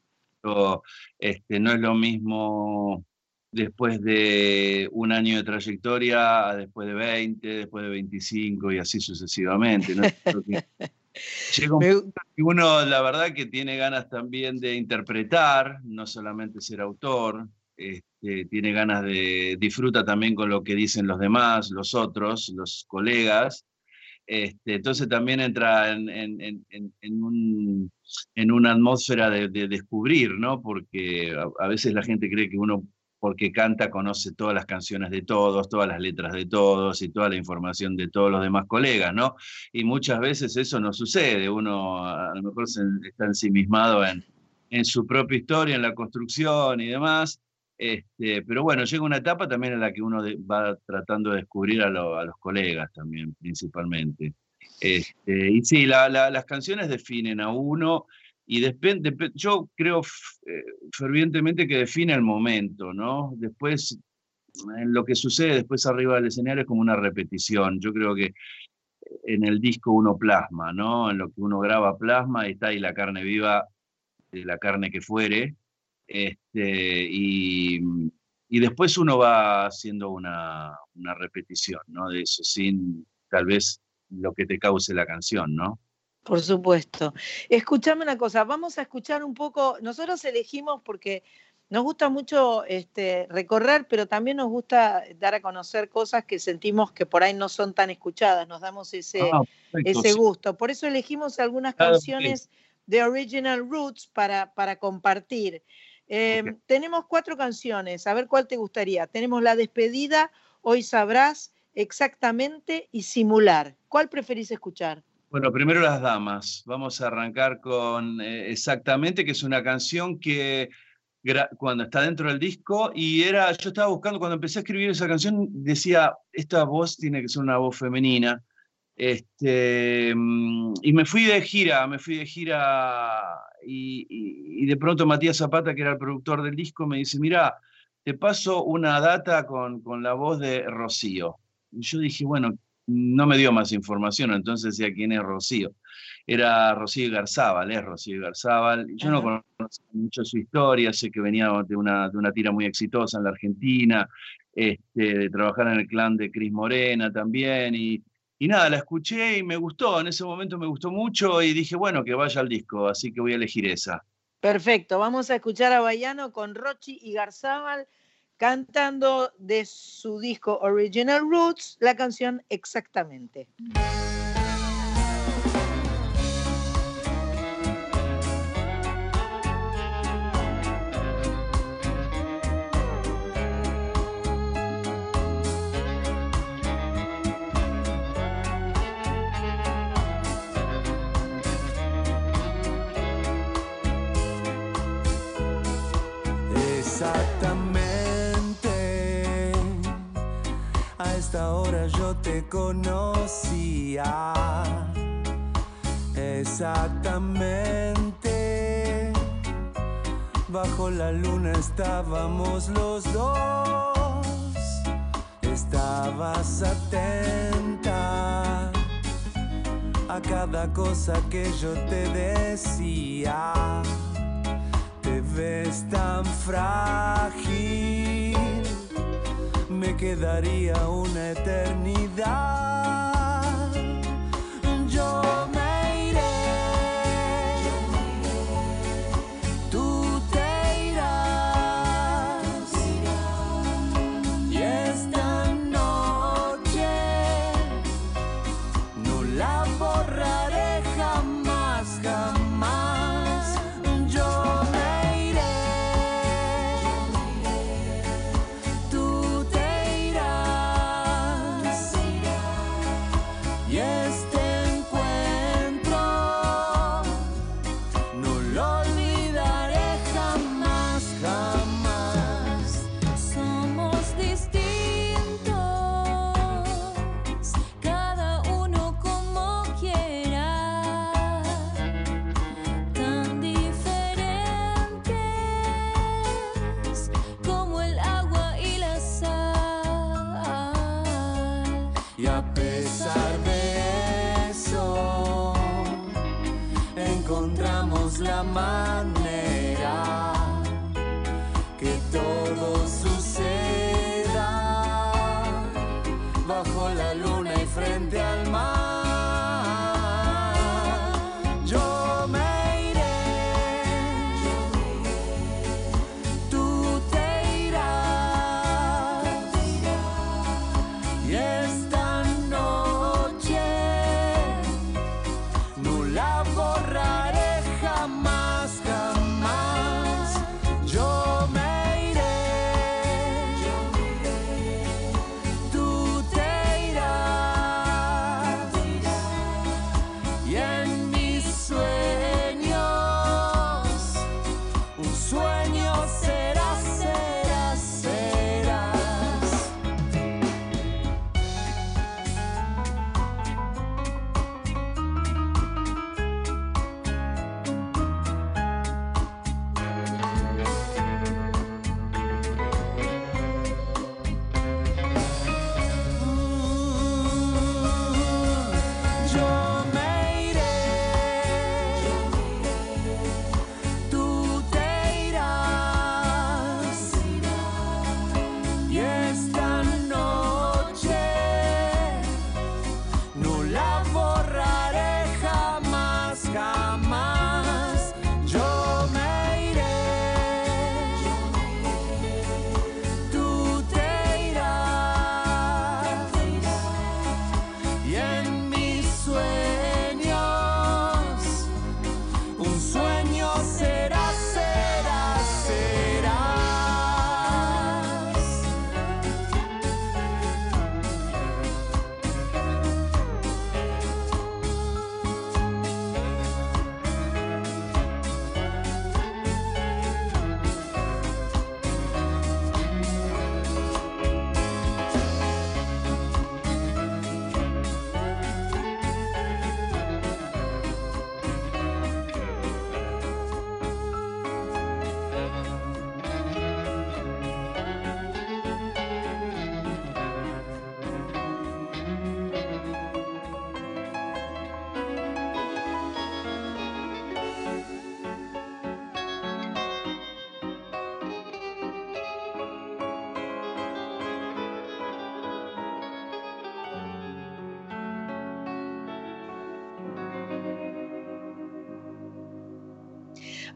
S10: este, no es lo mismo después de un año de trayectoria, después de 20, después de 25 y así sucesivamente. ¿no? Llega un punto que uno, la verdad, que tiene ganas también de interpretar, no solamente ser autor, este, tiene ganas de, disfruta también con lo que dicen los demás, los otros, los colegas. Este, entonces también entra en, una atmósfera de, descubrir, ¿no? Porque a, veces la gente cree que uno, porque canta, conoce todas las canciones de todos, todas las letras de todos y toda la información de todos los demás colegas, ¿no? Y muchas veces eso no sucede, uno a lo mejor está ensimismado en, en su propia historia, en la construcción y demás, este, pero bueno, llega una etapa también en la que uno va tratando de descubrir a, los colegas también, principalmente. Este, y sí, las canciones definen a uno y depende, yo creo eh, fervientemente que define el momento, ¿no? Después, lo que sucede después arriba del escenario es como una repetición. Yo creo que en el disco uno plasma, ¿no? En lo que uno graba plasma y está ahí la carne viva de la carne que fuere este, y, después uno va haciendo una, repetición, ¿no? De eso, sin tal vez lo que te cause la canción, ¿no?
S1: Por supuesto. Escuchame una cosa, vamos a escuchar un poco, nosotros elegimos porque nos gusta mucho este, recorrer, pero también nos gusta dar a conocer cosas que sentimos que por ahí no son tan escuchadas, nos damos ese, ah, ese gusto. Por eso elegimos algunas canciones de Original Roots para, para compartir. Em, tenemos cuatro canciones, a ver cuál te gustaría. Tenemos La despedida, Hoy sabrás exactamente y Simular. ¿Cuál preferís escuchar?
S10: Bueno, primero Las Damas. Vamos a arrancar con eh, Exactamente, que es una canción que cuando está dentro del disco y era, yo estaba buscando, cuando empecé a escribir esa canción, decía, esta voz tiene que ser una voz femenina. Este, mm, y me fui de gira, me fui de gira y, de pronto Matías Zapata, que era el productor del disco, me dice, mira, te paso una data con, con, la voz de Rocío. Y yo dije, bueno, no me dio más información, entonces decía quién es Rocío. Era Rocío Garzábal, es Rocío Garzábal. Yo no conozco mucho su historia, sé que venía de una, de una tira muy exitosa en la Argentina, este, de trabajar en el clan de Cris Morena también, y, y nada, la escuché y me gustó, en ese momento me gustó mucho y dije, bueno, que vaya al disco, así que voy a elegir esa.
S1: Perfecto, vamos a escuchar a Bayano con Rochi y Garzábal cantando de su disco Original Roots la canción Exactamente.
S11: Ahora yo te conocía exactamente Bajo la luna estábamos los dos. Estabas atenta a cada cosa que yo te decía. Te ves tan frágil, me quedaría una eternidad.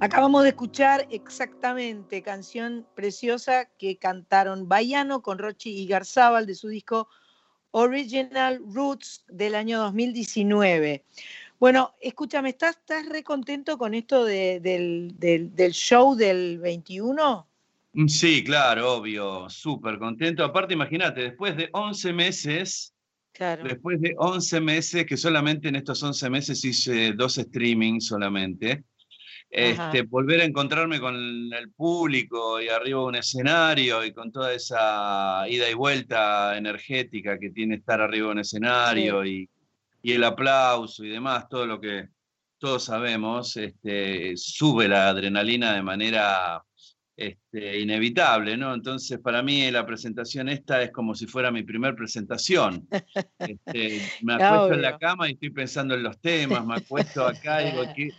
S1: Acabamos de escuchar exactamente canción preciosa que cantaron Baiano con Rochi y Garzábal de su disco Original Roots del año 2019. Bueno, escúchame, ¿estás, estás re contento con esto de- del, del- del show del 21?
S10: Mm, Sí, claro, obvio, súper contento. Aparte, imagínate, después de 11 meses,
S1: Claro.
S10: después de 11 meses, que solamente en estos 11 meses hice dos streamings solamente. Este, volver a encontrarme con el público y arriba de un escenario y con toda esa ida y vuelta energética que tiene estar arriba de un escenario y, y el aplauso y demás, todo lo que, todos sabemos, este, sube la adrenalina de manera este, inevitable, ¿no? Entonces, para mí la presentación esta es como si fuera mi primer presentación. Me acuesto en la cama y estoy pensando en los temas, me acuesto acá y digo, ¿qué,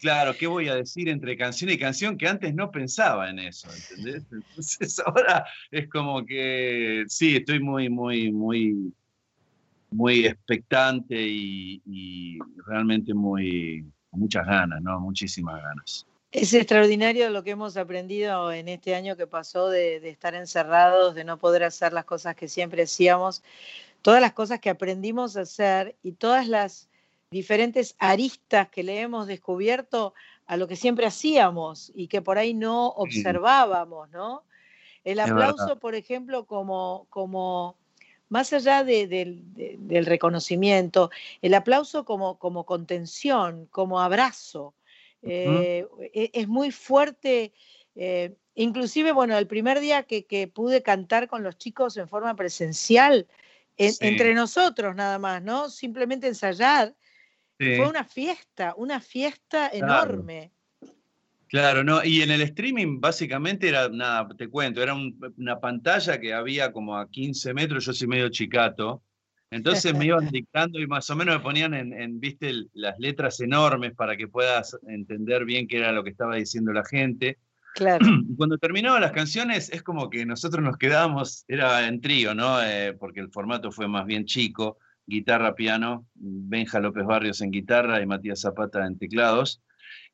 S10: claro, ¿qué voy a decir entre canción y canción? Que antes no pensaba en eso, ¿entendés? Entonces ahora es como que, sí, estoy muy, muy, muy, muy expectante y, realmente muy, con muchas ganas, ¿no? Muchísimas ganas.
S1: Es extraordinario lo que hemos aprendido en este año que pasó de, de, estar encerrados, de no poder hacer las cosas que siempre hacíamos, todas las cosas que aprendimos a hacer y todas las diferentes aristas que le hemos descubierto a lo que siempre hacíamos y que por ahí no observábamos, ¿no? El aplauso, por ejemplo, como, como más allá del reconocimiento, el aplauso como, como contención, como abrazo, eh, e, es muy fuerte. Eh, inclusive, bueno, el primer día que, pude cantar con los chicos en forma presencial, entre nosotros nada más, ¿no? Simplemente ensayar, fue una fiesta, una fiesta enorme.
S10: Claro, no, y en el streaming básicamente era, nada, te cuento, era una pantalla que había como a 15 metros, yo soy medio chicato, entonces me iban dictando y más o menos me ponían en, viste, las letras enormes para que puedas entender bien qué era lo que estaba diciendo la gente.
S1: Claro.
S10: Cuando terminaban las canciones es como que nosotros nos quedábamos, era en trío, ¿no? Eh, porque el formato fue más bien chico, guitarra, piano, Benja López Barrios en guitarra y Matías Zapata en teclados.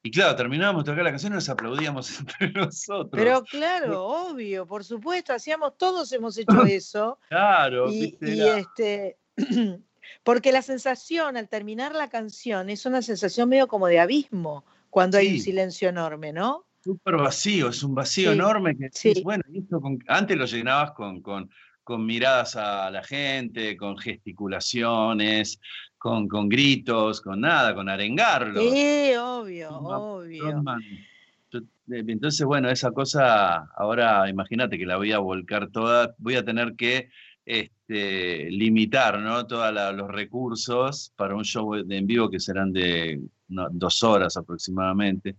S10: Y claro, terminábamos de tocar la canción y nos aplaudíamos entre nosotros.
S1: Pero claro, obvio, por supuesto, hacíamos, todos hemos hecho eso.
S10: claro,
S1: y, este, porque la sensación al terminar la canción es una sensación medio como de abismo cuando hay un silencio enorme, ¿no?
S10: Súper vacío, es un vacío enorme que bueno, antes lo llenabas con, con, con miradas a la gente, con gesticulaciones, con, con gritos, con nada, con arengarlo.
S1: Sí, obvio, obvio.
S10: Entonces, bueno, esa cosa, ahora imagínate que la voy a volcar toda, voy a tener que este, limitar ¿no? todos los recursos para un show en vivo que serán de dos horas aproximadamente.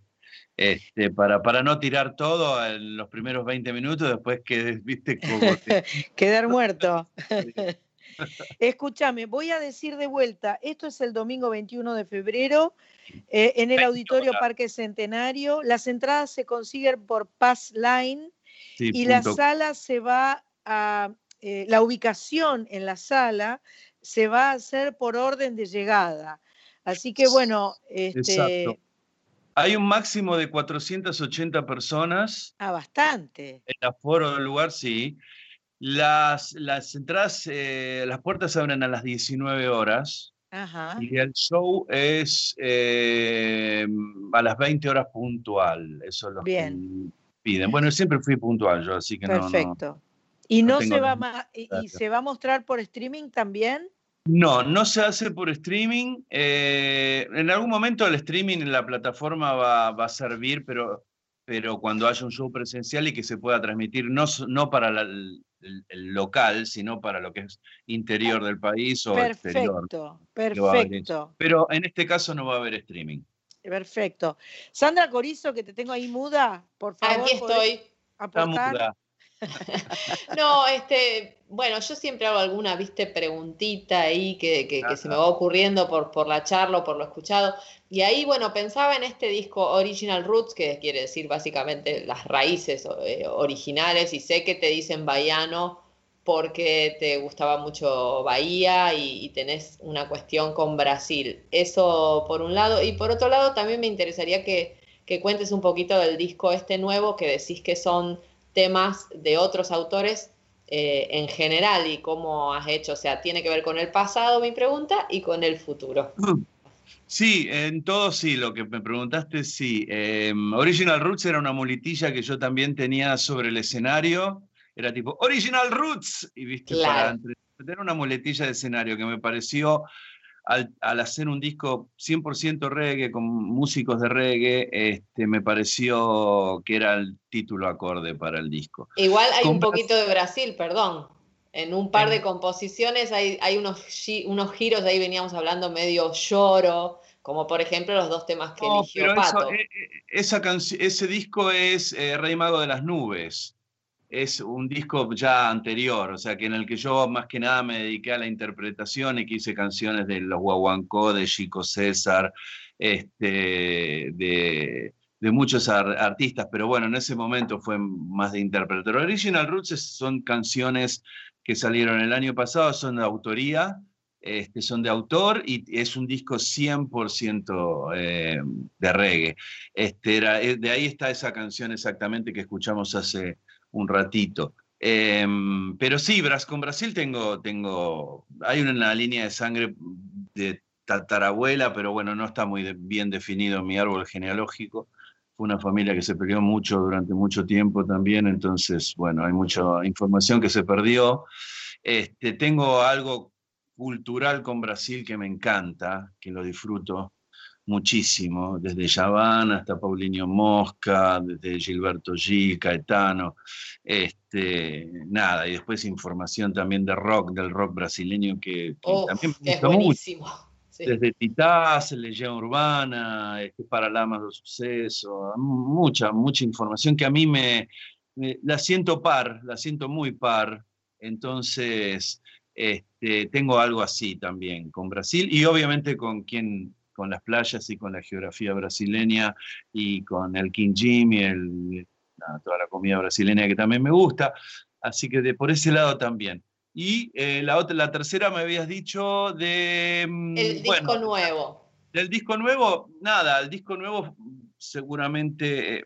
S10: Este, para, para no tirar todo en los primeros 20 minutos, después que, viste, como
S1: quedar muerto. Escúchame, voy a decir de vuelta, esto es el domingo 21 de febrero eh, en el Auditorio Parque Centenario. Las entradas se consiguen por Pass Line y la sala se va a, eh, la ubicación en la sala se va a hacer por orden de llegada. Así que bueno, este,
S10: hay un máximo de 480 personas.
S1: Ah, bastante.
S10: El aforo del lugar, sí. Las, las entradas, eh, las puertas se abren a las 19 horas.
S1: Ajá.
S10: Y el show es eh, a las 20 horas puntual. Eso es lo que piden. Bueno, siempre fui puntual yo, así que
S1: Perfecto.
S10: no. Perfecto.
S1: ¿Y no, se va y se va a mostrar por streaming también?
S10: No, no se hace por streaming. Eh, en algún momento el streaming en la plataforma va, a servir, pero, pero cuando haya un show presencial y que se pueda transmitir no, no para el, local, sino para lo que es interior del país o exterior.
S1: Perfecto, perfecto.
S10: Pero en este caso no va a haber streaming.
S1: Perfecto. Sandra Corizo, que te tengo ahí muda, por favor.
S2: Aquí estoy.
S10: Está muda.
S2: no, este, bueno, yo siempre hago alguna, viste, preguntita ahí que, que, se me va ocurriendo por, por la charla o por lo escuchado. Y ahí, bueno, pensaba en este disco Original Roots, que quiere decir básicamente las raíces eh, originales, y sé que te dicen bahiano porque te gustaba mucho Bahía y, y, tenés una cuestión con Brasil. Eso por un lado. Y por otro lado, también me interesaría que, que cuentes un poquito del disco este nuevo, que decís que son temas de otros autores eh, en general y cómo has hecho, o sea, tiene que ver con el pasado, mi pregunta, y con el futuro.
S10: Sí, en todo sí, lo que me preguntaste, sí. Em, Original Roots era una muletilla que yo también tenía sobre el escenario, era tipo Original Roots, y viste, para tener una muletilla de escenario que me pareció al, hacer un disco 100% reggae con músicos de reggae, este, me pareció que era el título acorde para el disco.
S2: Igual hay un poquito de Brasil, perdón. En un par de composiciones hay, hay unos, unos giros, ahí veníamos hablando medio lloro, como por ejemplo los dos temas que eligió Pato. Eh,
S10: eh, ese disco es eh, Rey Mago de las Nubes. Es un disco ya anterior, o sea, que en el que yo más que nada me dediqué a la interpretación y que hice canciones de los Guaguancó, de Chico César, este, de, muchos artistas, pero bueno, en ese momento fue más de interpretar. Original Roots son canciones que salieron el año pasado, son de autoría, este, son de autor y es un disco 100% eh, de reggae. Este, eh, de ahí está esa canción exactamente que escuchamos hace un ratito. Em, pero sí, con Brasil tengo, tengo, hay una línea de sangre de tatarabuela, pero bueno, no está muy bien definido mi árbol genealógico. Fue una familia que se peleó mucho durante mucho tiempo también, entonces, bueno, hay mucha información que se perdió. Este, tengo algo cultural con Brasil que me encanta, que lo disfruto muchísimo, desde Yaván hasta Paulinho Mosca, desde Gilberto Gil, Caetano, este, nada, y después información también de rock, del rock brasileño que, también me gusta buenísimo. Desde Titás, Legión Urbana, este, Paralamas de Suceso, mucha, mucha información que a mí me, me, la siento par, la siento muy par. Entonces, este, tengo algo así también con Brasil y obviamente con quien con las playas y con la geografía brasileña y con el King Jim y el, toda la comida brasileña que también me gusta. Así que de, por ese lado también. Y eh, la, otra, la tercera me habías dicho de...
S2: Mm, el disco nuevo.
S10: Del disco nuevo, nada, el disco nuevo seguramente eh,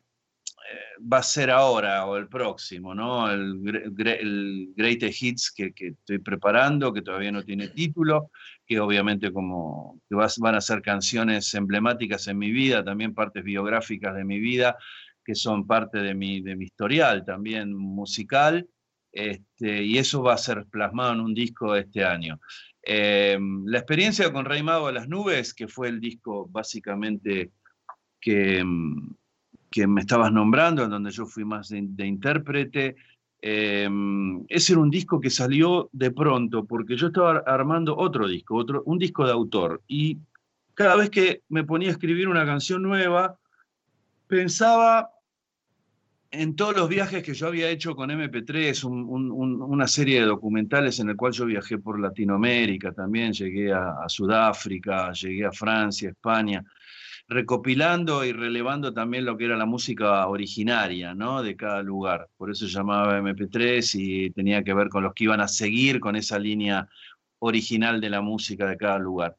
S10: va a ser ahora o el próximo, ¿no? El, el Great Hits que, estoy preparando, que todavía no tiene título, que obviamente como que van a ser canciones emblemáticas en mi vida, también partes biográficas de mi vida, que son parte de mi, de mi historial también musical, este, y eso va a ser plasmado en un disco este año. Em, la experiencia con Rey Mago de las Nubes, que fue el disco básicamente que em, que me estabas nombrando, en donde yo fui más de, intérprete. Eh, ese era un disco que salió de pronto, porque yo estaba armando otro disco, otro, un disco de autor, y cada vez que me ponía a escribir una canción nueva, pensaba en todos los viajes que yo había hecho con MP3, una serie de documentales en el cual yo viajé por Latinoamérica también, llegué a Sudáfrica, llegué a Francia, España, recopilando y relevando también lo que era la música originaria ¿no? de cada lugar. Por eso se llamaba MP3 y tenía que ver con los que iban a seguir con esa línea original de la música de cada lugar.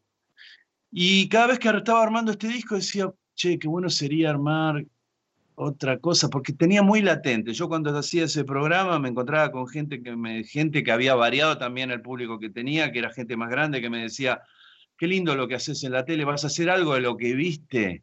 S10: Y cada vez que estaba armando este disco decía, che, qué bueno sería armar otra cosa, porque tenía muy latente. Yo cuando hacía ese programa me encontraba con gente que, me, gente que había variado también el público que tenía, que era gente más grande, que me decía, qué lindo lo que haces en la tele, vas a hacer algo de lo que viste.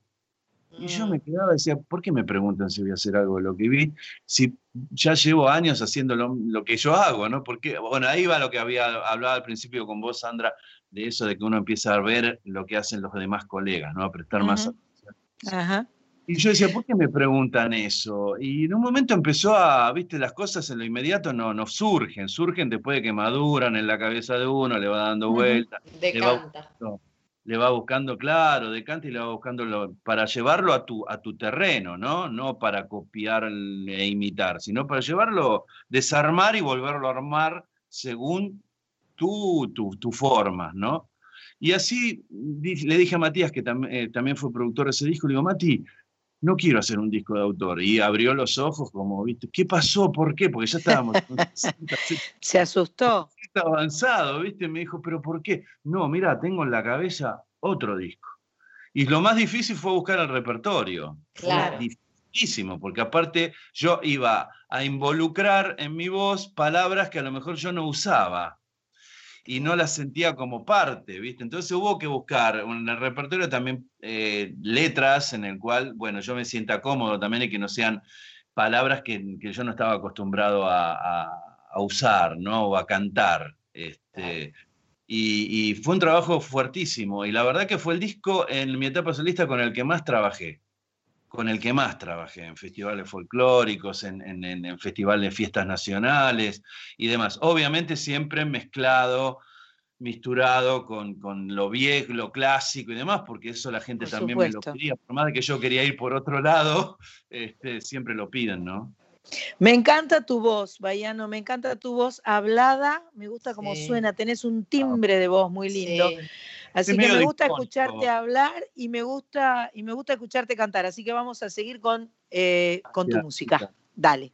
S10: Y yo me quedaba y decía, ¿por qué me preguntan si voy a hacer algo de lo que vi? Si ya llevo años haciendo lo, que yo hago, ¿no? Porque, bueno, ahí va lo que había hablado al principio con vos, Sandra, de eso de que uno empieza a ver lo que hacen los demás colegas, ¿no? A prestar más atención. Ajá. Y yo decía, ¿por qué me preguntan eso? Y en un momento empezó a, viste, las cosas en lo inmediato no, no surgen, surgen después de que maduran en la cabeza de uno, le va dando vueltas. Le va, le va buscando, claro, decanta y le va buscando para llevarlo a tu, a tu terreno, ¿no? No para copiar e imitar, sino para llevarlo, desarmar y volverlo a armar según tu, tu, tu forma, ¿no? Y así le dije a Matías, que eh, también fue productor de ese disco, le digo, Mati, no quiero hacer un disco de autor. Y abrió los ojos como, ¿viste? ¿Qué pasó? ¿Por qué? Porque ya estábamos...
S1: Se asustó.
S10: Avanzado, ¿viste? Me dijo, ¿pero por qué? No, mira, tengo en la cabeza otro disco. Y lo más difícil fue buscar el repertorio.
S2: Claro.
S10: Dificilísimo, porque aparte yo iba a involucrar en mi voz palabras que a lo mejor yo no usaba y no la sentía como parte, ¿viste? Entonces hubo que buscar en el repertorio también eh, letras en el cual, bueno, yo me sienta cómodo también y que no sean palabras que, que yo no estaba acostumbrado a, a, usar, ¿no? O a cantar. Este, y, y, fue un trabajo fuertísimo. Y la verdad que fue el disco en mi etapa solista con el que más trabajé con el que más trabajé, en festivales folclóricos, en, en, festivales de fiestas nacionales y demás. Obviamente siempre mezclado misturado con, lo viejo, lo clásico y demás, porque eso la gente también me lo pedía. Por más de que yo quería ir por otro lado, este, siempre lo piden, ¿no?
S1: Me encanta tu voz, Bayano, me encanta tu voz hablada, me gusta cómo suena, tenés un timbre de voz muy lindo. Así que me gusta escucharte hablar y me gusta, y me gusta escucharte cantar. Así que vamos a seguir con, eh, con tu música. Dale.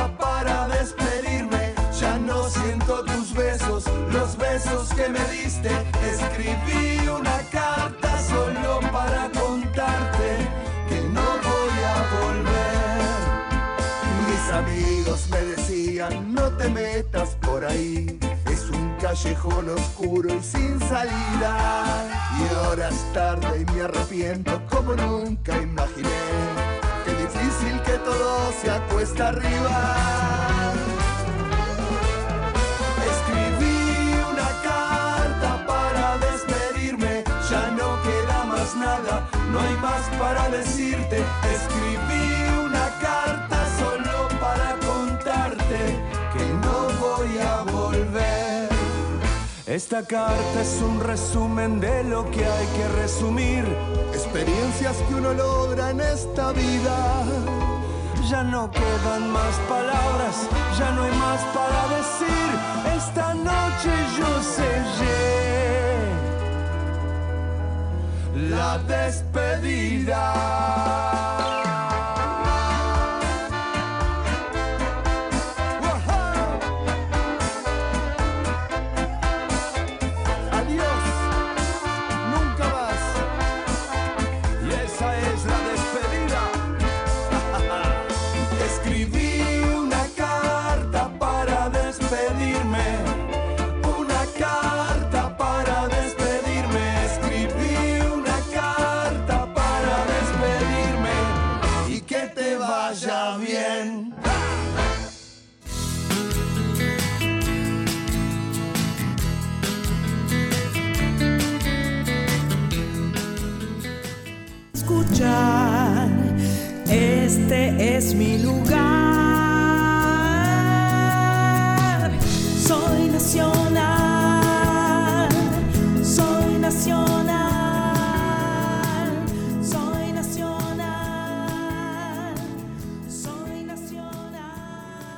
S11: los besos que me diste. Escribí una carta solo para contarte que no voy a volver. Mis amigos me decían, no te metas por ahí. Es un callejón oscuro y sin salida. Y horas tarde y me arrepiento como nunca imaginé. Qué difícil que todo se acuesta arriba. Nada, no hay más para decirte. Escribí una carta que no voy a volver. Esta carta es un resumen de lo que hay que resumir. Experiencias que uno logra en esta vida. Ya no quedan más palabras, ya no hay más para decir. Esta noche yo sellé la despedida.
S3: Es mi lugar. Soy nacional, soy nacional, soy nacional, soy nacional.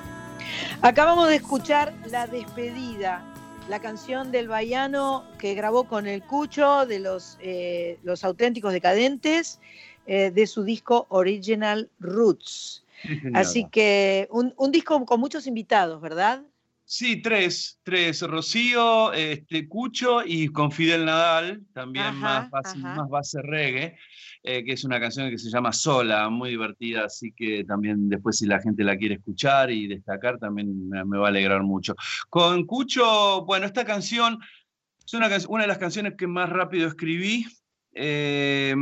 S1: Acabamos de escuchar La despedida la canción del Baiano que grabó con el Cucho de los, eh, los auténticos decadentes eh, de su disco Original Roots. Así que un, disco con muchos invitados, ¿verdad?
S10: Sí, tres, tres, Rocío, este, Cucho y con Fidel Nadal, también más, base, más base reggae, eh, que es una canción que se llama Sola, muy divertida, así que también después si la gente la quiere escuchar y destacar, también me, va a alegrar mucho. Con Cucho, bueno, esta canción es una, una de las canciones que más rápido escribí. Eh,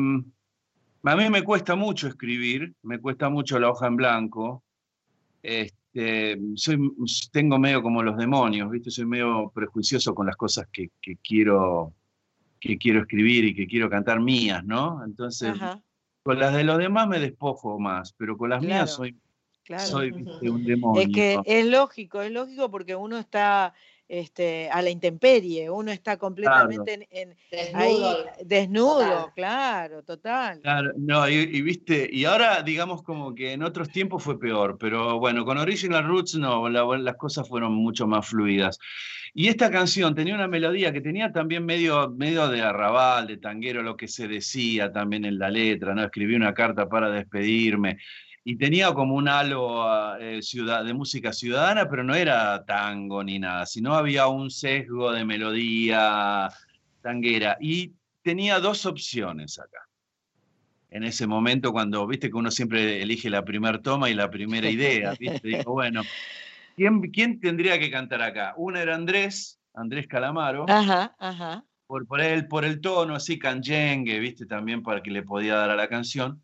S10: a mí me cuesta mucho escribir, me cuesta mucho la hoja en blanco. Este, soy, tengo medio como los demonios, ¿viste? Soy medio prejuicioso con las cosas que, quiero, que quiero escribir y que quiero cantar mías, ¿no? Entonces, con las de los demás me despojo más, pero con las mías soy, soy un demonio.
S1: Es que es lógico, es lógico porque uno está este, a la intemperie, uno está completamente en, desnudo, desnudo claro, total.
S10: Claro, no, y, viste, y ahora digamos como que en otros tiempos fue peor, pero bueno, con Original Roots no, las cosas fueron mucho más fluidas. Y esta canción tenía una melodía que tenía también medio, medio de arrabal, de tanguero, lo que se decía también en la letra, ¿no? Escribí una carta para despedirme y tenía como un halo eh, ciudad, de música ciudadana, pero no era tango ni nada, sino había un sesgo de melodía tanguera. Y tenía dos opciones acá. En ese momento, cuando viste que uno siempre elige la primera toma y la primera idea, ¿viste? Digo, bueno, ¿quién, ¿quién tendría que cantar acá? Una era Andrés, Andrés Calamaro.
S1: Ajá, ajá.
S10: Por, por, el, por el tono así canyengue, viste, también para que le podía dar a la canción.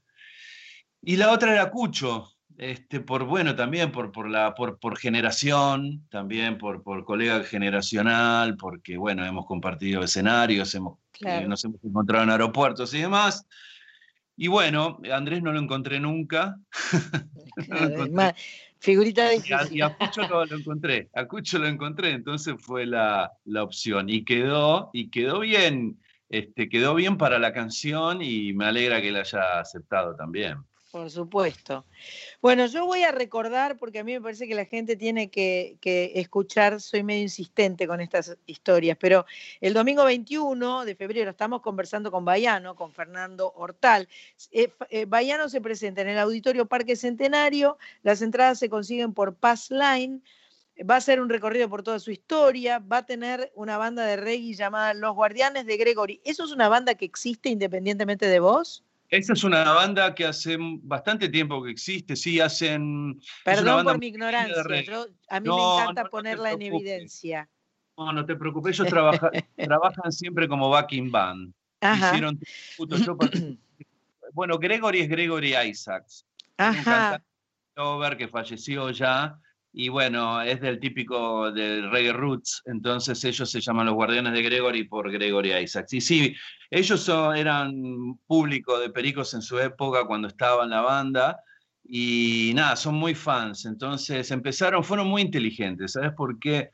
S10: Y la otra era Cucho, este, por bueno, también por, por, la, por, por generación, también por, por colega generacional, porque bueno, hemos compartido escenarios, hemos, eh, nos hemos encontrado en aeropuertos y demás. Y bueno, Andrés no lo encontré nunca.
S1: figurita de
S10: y a, Cucho lo, encontré, a Cucho lo encontré, entonces fue la, la opción. Y quedó, y quedó bien, este, quedó bien para la canción y me alegra que la haya aceptado también.
S1: Por supuesto. Bueno, yo voy a recordar, porque a mí me parece que la gente tiene que, escuchar, soy medio insistente con estas historias, pero el domingo 21 de febrero estamos conversando con Bayano, con Fernando Hortal. Eh, eh, Bayano se presenta en el Auditorio Parque Centenario, las entradas se consiguen por Pass Line, va a ser un recorrido por toda su historia, va a tener una banda de reggae llamada Los Guardianes de Gregory. ¿Eso es una banda que existe independientemente de vos?
S10: Esta es una banda que hace bastante tiempo que existe, sí, hacen...
S1: Perdón por mi ignorancia, a mí me encanta ponerla en evidencia.
S10: No, no te preocupes, ellos trabajan siempre como backing band. Hicieron bueno, Gregory es Gregory Isaacs.
S1: Ajá.
S10: Un que falleció ya, y bueno, es del típico del reggae roots, entonces ellos se llaman los guardianes de Gregory por Gregory Isaacs. Y sí, ellos eran público de Pericos en su época cuando estaba en la banda, y nada, son muy fans, entonces empezaron, fueron muy inteligentes, ¿sabes por qué?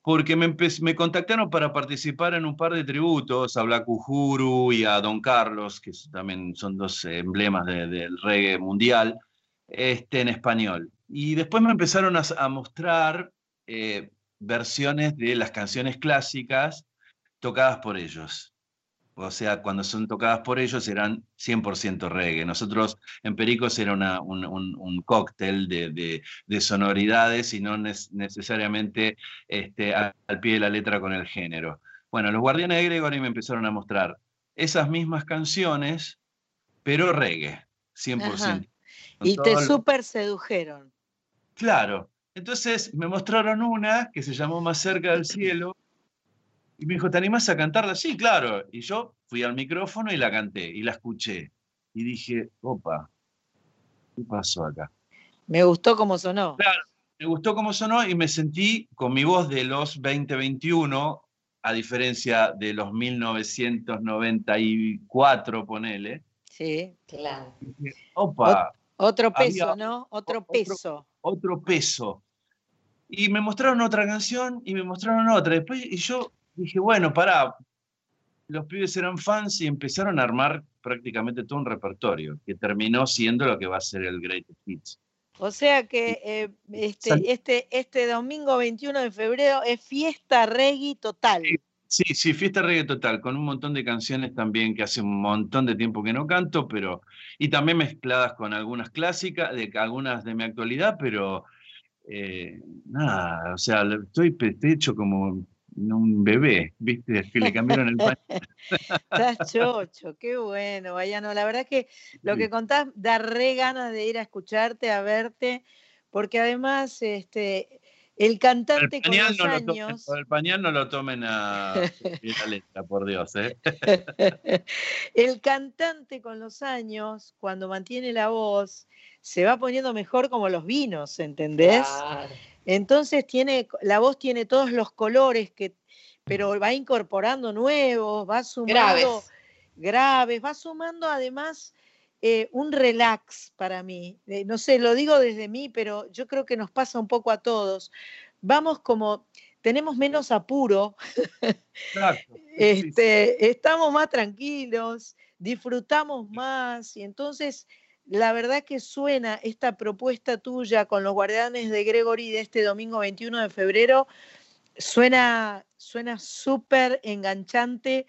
S10: Porque me, contactaron para participar en un par de tributos a Black Uhuru y a Don Carlos, que también son dos emblemas del reggae mundial, este, en español. Y después me empezaron a, mostrar eh, versiones de las canciones clásicas tocadas por ellos. O sea, cuando son tocadas por ellos eran 100% reggae. Nosotros en Pericos era un, cóctel de, sonoridades y no necesariamente este, al pie de la letra con el género. Bueno, los Guardianes de Gregory me empezaron a mostrar esas mismas canciones, pero reggae, 100%.
S1: Y te súper sedujeron.
S10: Claro. Entonces me mostraron una que se llamó Más cerca del cielo y me dijo, ¿te animás a cantarla? Sí, claro. Y yo fui al micrófono y la canté y la escuché. Y dije, opa, ¿qué pasó acá?
S1: Me gustó cómo sonó.
S10: Claro, me gustó cómo sonó y me sentí con mi voz de los 2021, a diferencia de los 1994, ponele.
S1: Sí, claro.
S10: opa.
S1: Otro peso, ¿no? Otro peso
S10: otro peso. Y me mostraron otra canción y me mostraron otra. Después, y yo dije, bueno, pará, los pibes eran fans y empezaron a armar prácticamente todo un repertorio, que terminó siendo lo que va a ser el Greatest Hits.
S1: O sea que eh, este, este, este domingo 21 de febrero es fiesta reggae total.
S10: Sí, sí, fiesta reggae total, con un montón de canciones también que hace un montón de tiempo que no canto, pero. Y también mezcladas con algunas clásicas, de algunas de mi actualidad, pero eh, nada, o sea, estoy, hecho como un bebé, ¿viste? Que le cambiaron el paño.
S1: Estás chocho, qué bueno, Vayano. La verdad es que lo que contás da re ganas de ir a escucharte, a verte, porque además, este, el cantante con los años.
S10: el pañal no lo tomen a la letra, por Dios. ¿eh?
S1: el cantante con los años, cuando mantiene la voz, se va poniendo mejor como los vinos, ¿entendés? Entonces tiene, la voz tiene todos los colores que, pero va incorporando nuevos, va sumando graves, graves va sumando además eh, un relax para mí. no sé, lo digo desde mí, pero yo creo que nos pasa un poco a todos. Vamos como
S11: tenemos menos apuro, este, estamos más tranquilos, disfrutamos más y entonces la verdad que suena esta propuesta tuya con los guardianes de Gregory de este domingo 21 de febrero, suena suena súper enganchante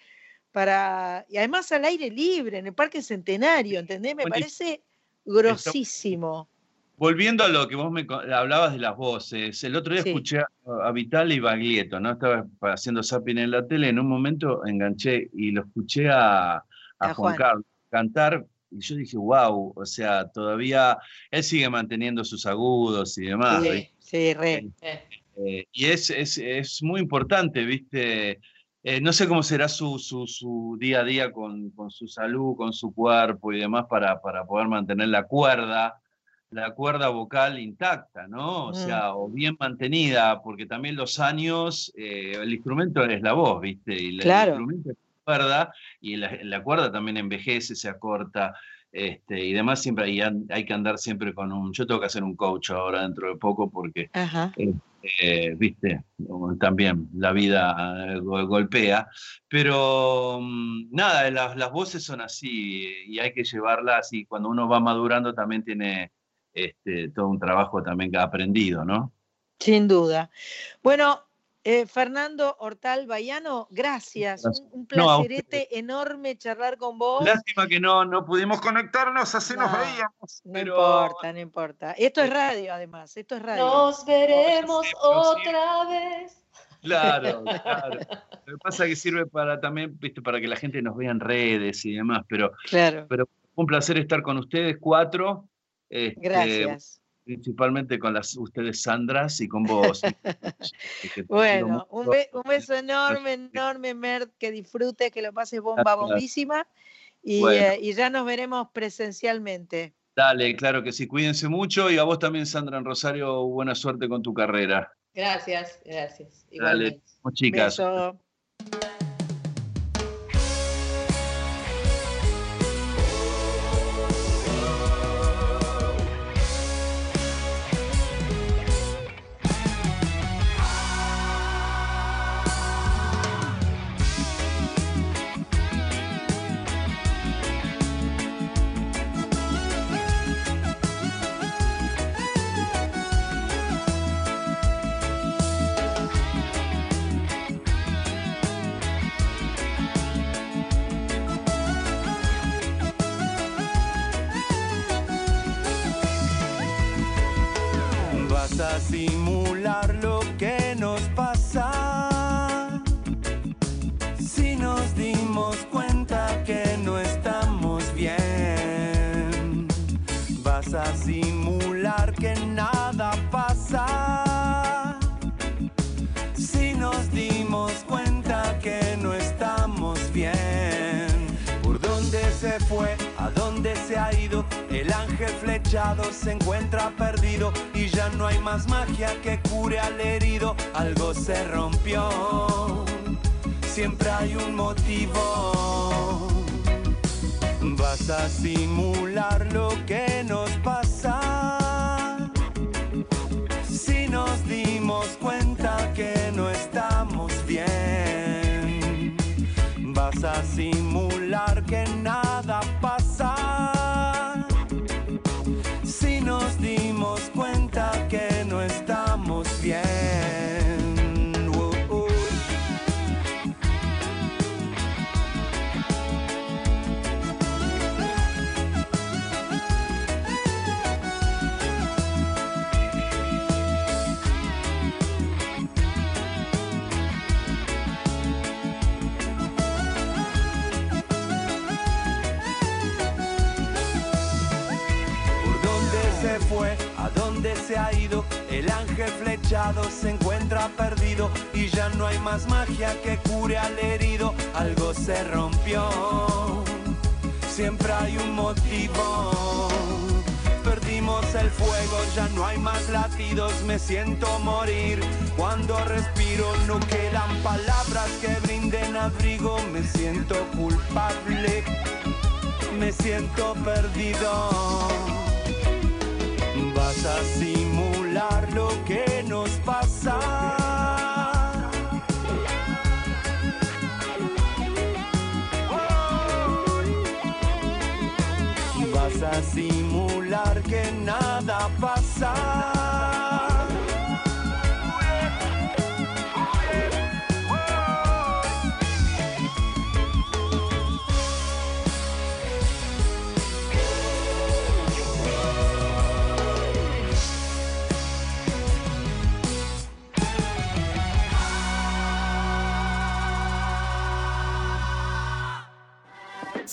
S11: para, y además al aire libre, en el Parque Centenario, ¿entendés? Me parece grosísimo.
S10: Volviendo a lo que vos me hablabas de las voces, el otro día escuché a Vital y Baglietto, ¿no? Estaba haciendo zapping en la tele, en un momento enganché y lo escuché a, Juan, Carlos cantar y yo dije, wow, o sea, todavía él sigue manteniendo sus agudos y demás.
S11: Sí, sí, re.
S10: Eh, y es, es, es, muy importante, ¿viste? Eh, no sé cómo será su, su, su día a día con, con, su salud, con su cuerpo y demás para, para poder mantener la cuerda la cuerda vocal intacta, ¿no? O mm. sea, o bien mantenida, porque también los años, eh, el instrumento es la voz, ¿viste? Y
S11: claro.
S10: el instrumento es la cuerda, y la, cuerda también envejece, se acorta, este, y demás siempre hay, hay, que andar siempre con un... Yo tengo que hacer un coach ahora dentro de poco porque, eh, viste, también la vida eh, golpea, pero mm, nada, las, las voces son así y hay que llevarlas y cuando uno va madurando también tiene este, todo un trabajo también que ha aprendido, ¿no?
S11: Sin duda. Bueno, eh, Fernando Hortal Bayano, gracias. Un, placerete enorme charlar con vos.
S10: Lástima que no, no pudimos conectarnos, así nos veíamos.
S11: No importa, no importa. Esto es radio, además. Esto es radio.
S2: Nos veremos otra vez.
S10: Claro, claro. Lo que pasa es que sirve para también, viste, para que la gente nos vea en redes y demás, pero,
S11: claro.
S10: pero un placer estar con ustedes cuatro.
S11: Este, Gracias.
S10: Principalmente con las ustedes, Sandras, y con vos.
S11: bueno, un, beso enorme, enorme, Mert, que disfrutes, que lo pases bomba, bombísima, eh, y, ya nos veremos presencialmente.
S10: Dale, claro que sí, cuídense mucho, y a vos también, Sandra en Rosario, buena suerte con tu carrera.
S2: Gracias, gracias.
S10: Dale, chicas.
S11: Beso.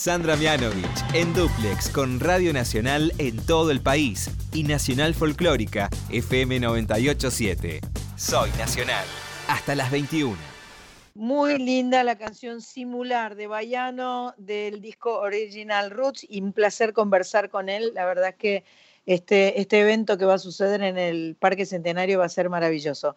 S8: Sandra Mianovich en Duplex con Radio Nacional en todo el país y Nacional Folclórica FM 987. Soy Nacional. Hasta las 21.
S1: Muy linda la canción Simular de Bayano del disco Original Roots y un placer conversar con él. La verdad es que este, este evento que va a suceder en el Parque Centenario va a ser maravilloso.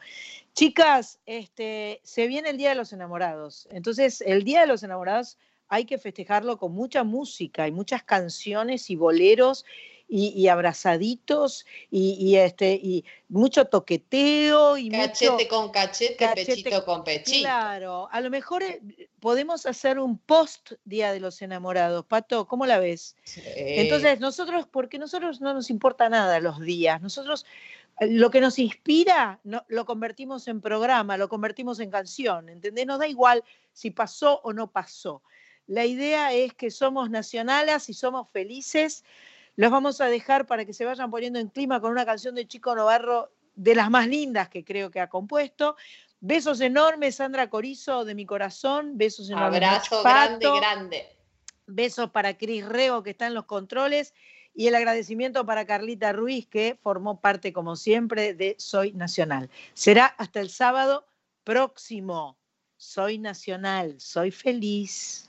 S1: Chicas, este, se viene el Día de los Enamorados. Entonces, el Día de los Enamorados hay que festejarlo con mucha música y muchas canciones y boleros y, abrazaditos y, este y mucho toqueteo y
S2: cachete con cachete, pechito con pechito.
S1: Claro, a lo mejor eh, podemos hacer un post Día de los Enamorados. Pato, ¿cómo la ves? Entonces, nosotros, porque nosotros no nos importa nada los días, nosotros eh, lo que nos inspira no, lo convertimos en programa, lo convertimos en canción, ¿entendés? Nos da igual si pasó o no pasó. La idea es que somos nacionales y somos felices. Los vamos a dejar para que se vayan poniendo en clima con una canción de Chico Novarro de las más lindas que creo que ha compuesto. Besos enormes, Sandra Corizo, de mi corazón. Besos enormes.
S2: Abrazo grande, grande.
S1: Besos para Cris Rego, que está en los controles. Y el agradecimiento para Carlita Ruiz, que formó parte, como siempre, de Soy Nacional. Será hasta el sábado próximo. Soy Nacional, soy feliz.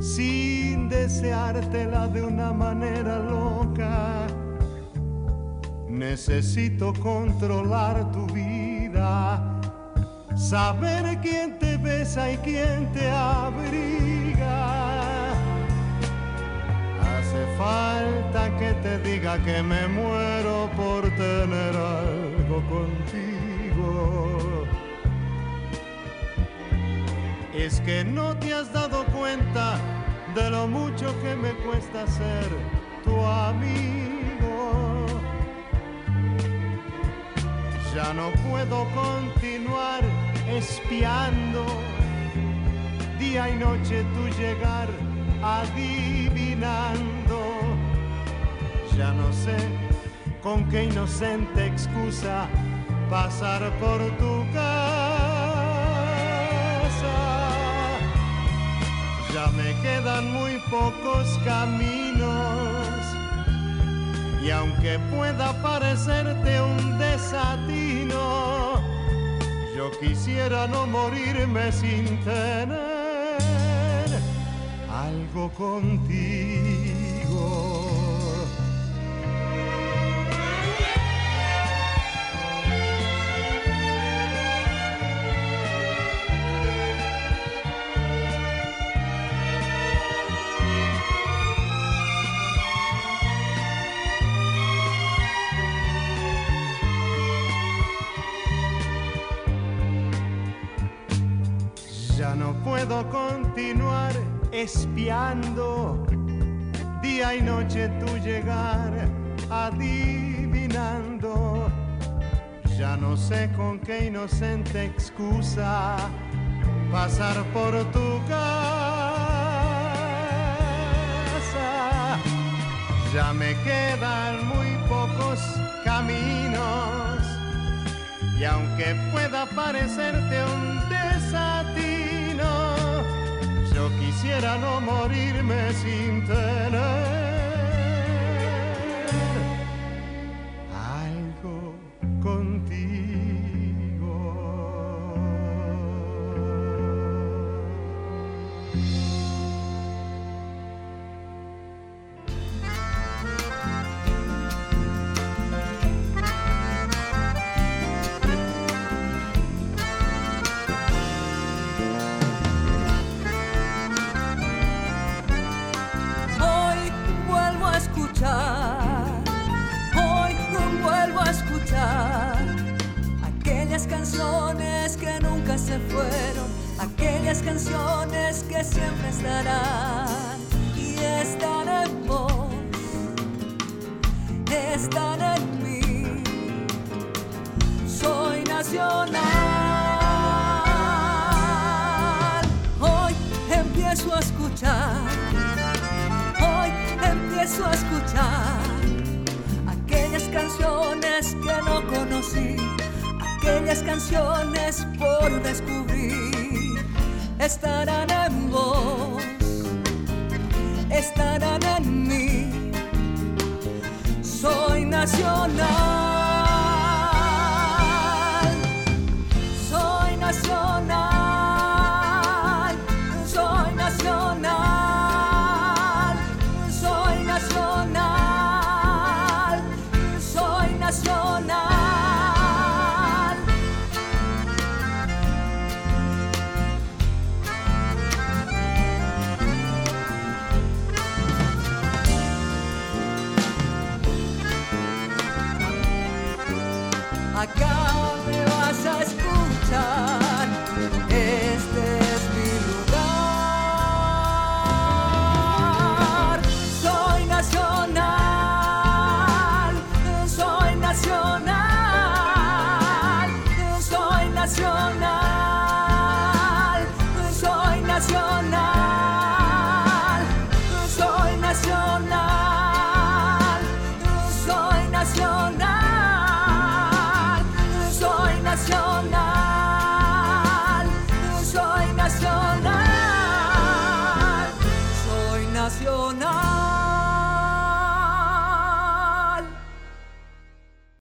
S12: sin deseártela de una manera loca. Necesito controlar tu vida, saber quién te besa y quién te abriga. Hace falta que te diga que me muero por tener algo contigo. Es que no te has dado cuenta de lo mucho que me cuesta ser tu amigo. Ya no puedo continuar espiando día y noche tu llegar adivinando. Ya no sé con qué inocente excusa pasar por tu casa. Ya me quedan muy pocos caminos y aunque pueda parecerte un desatino, yo quisiera no morirme sin tener algo contigo. Puedo continuar espiando día y noche tu llegar, adivinando. Ya no sé con qué inocente excusa pasar por tu casa. Ya me quedan muy pocos caminos y aunque pueda parecerte un desatino,
S4: quisiera no morirme sin tener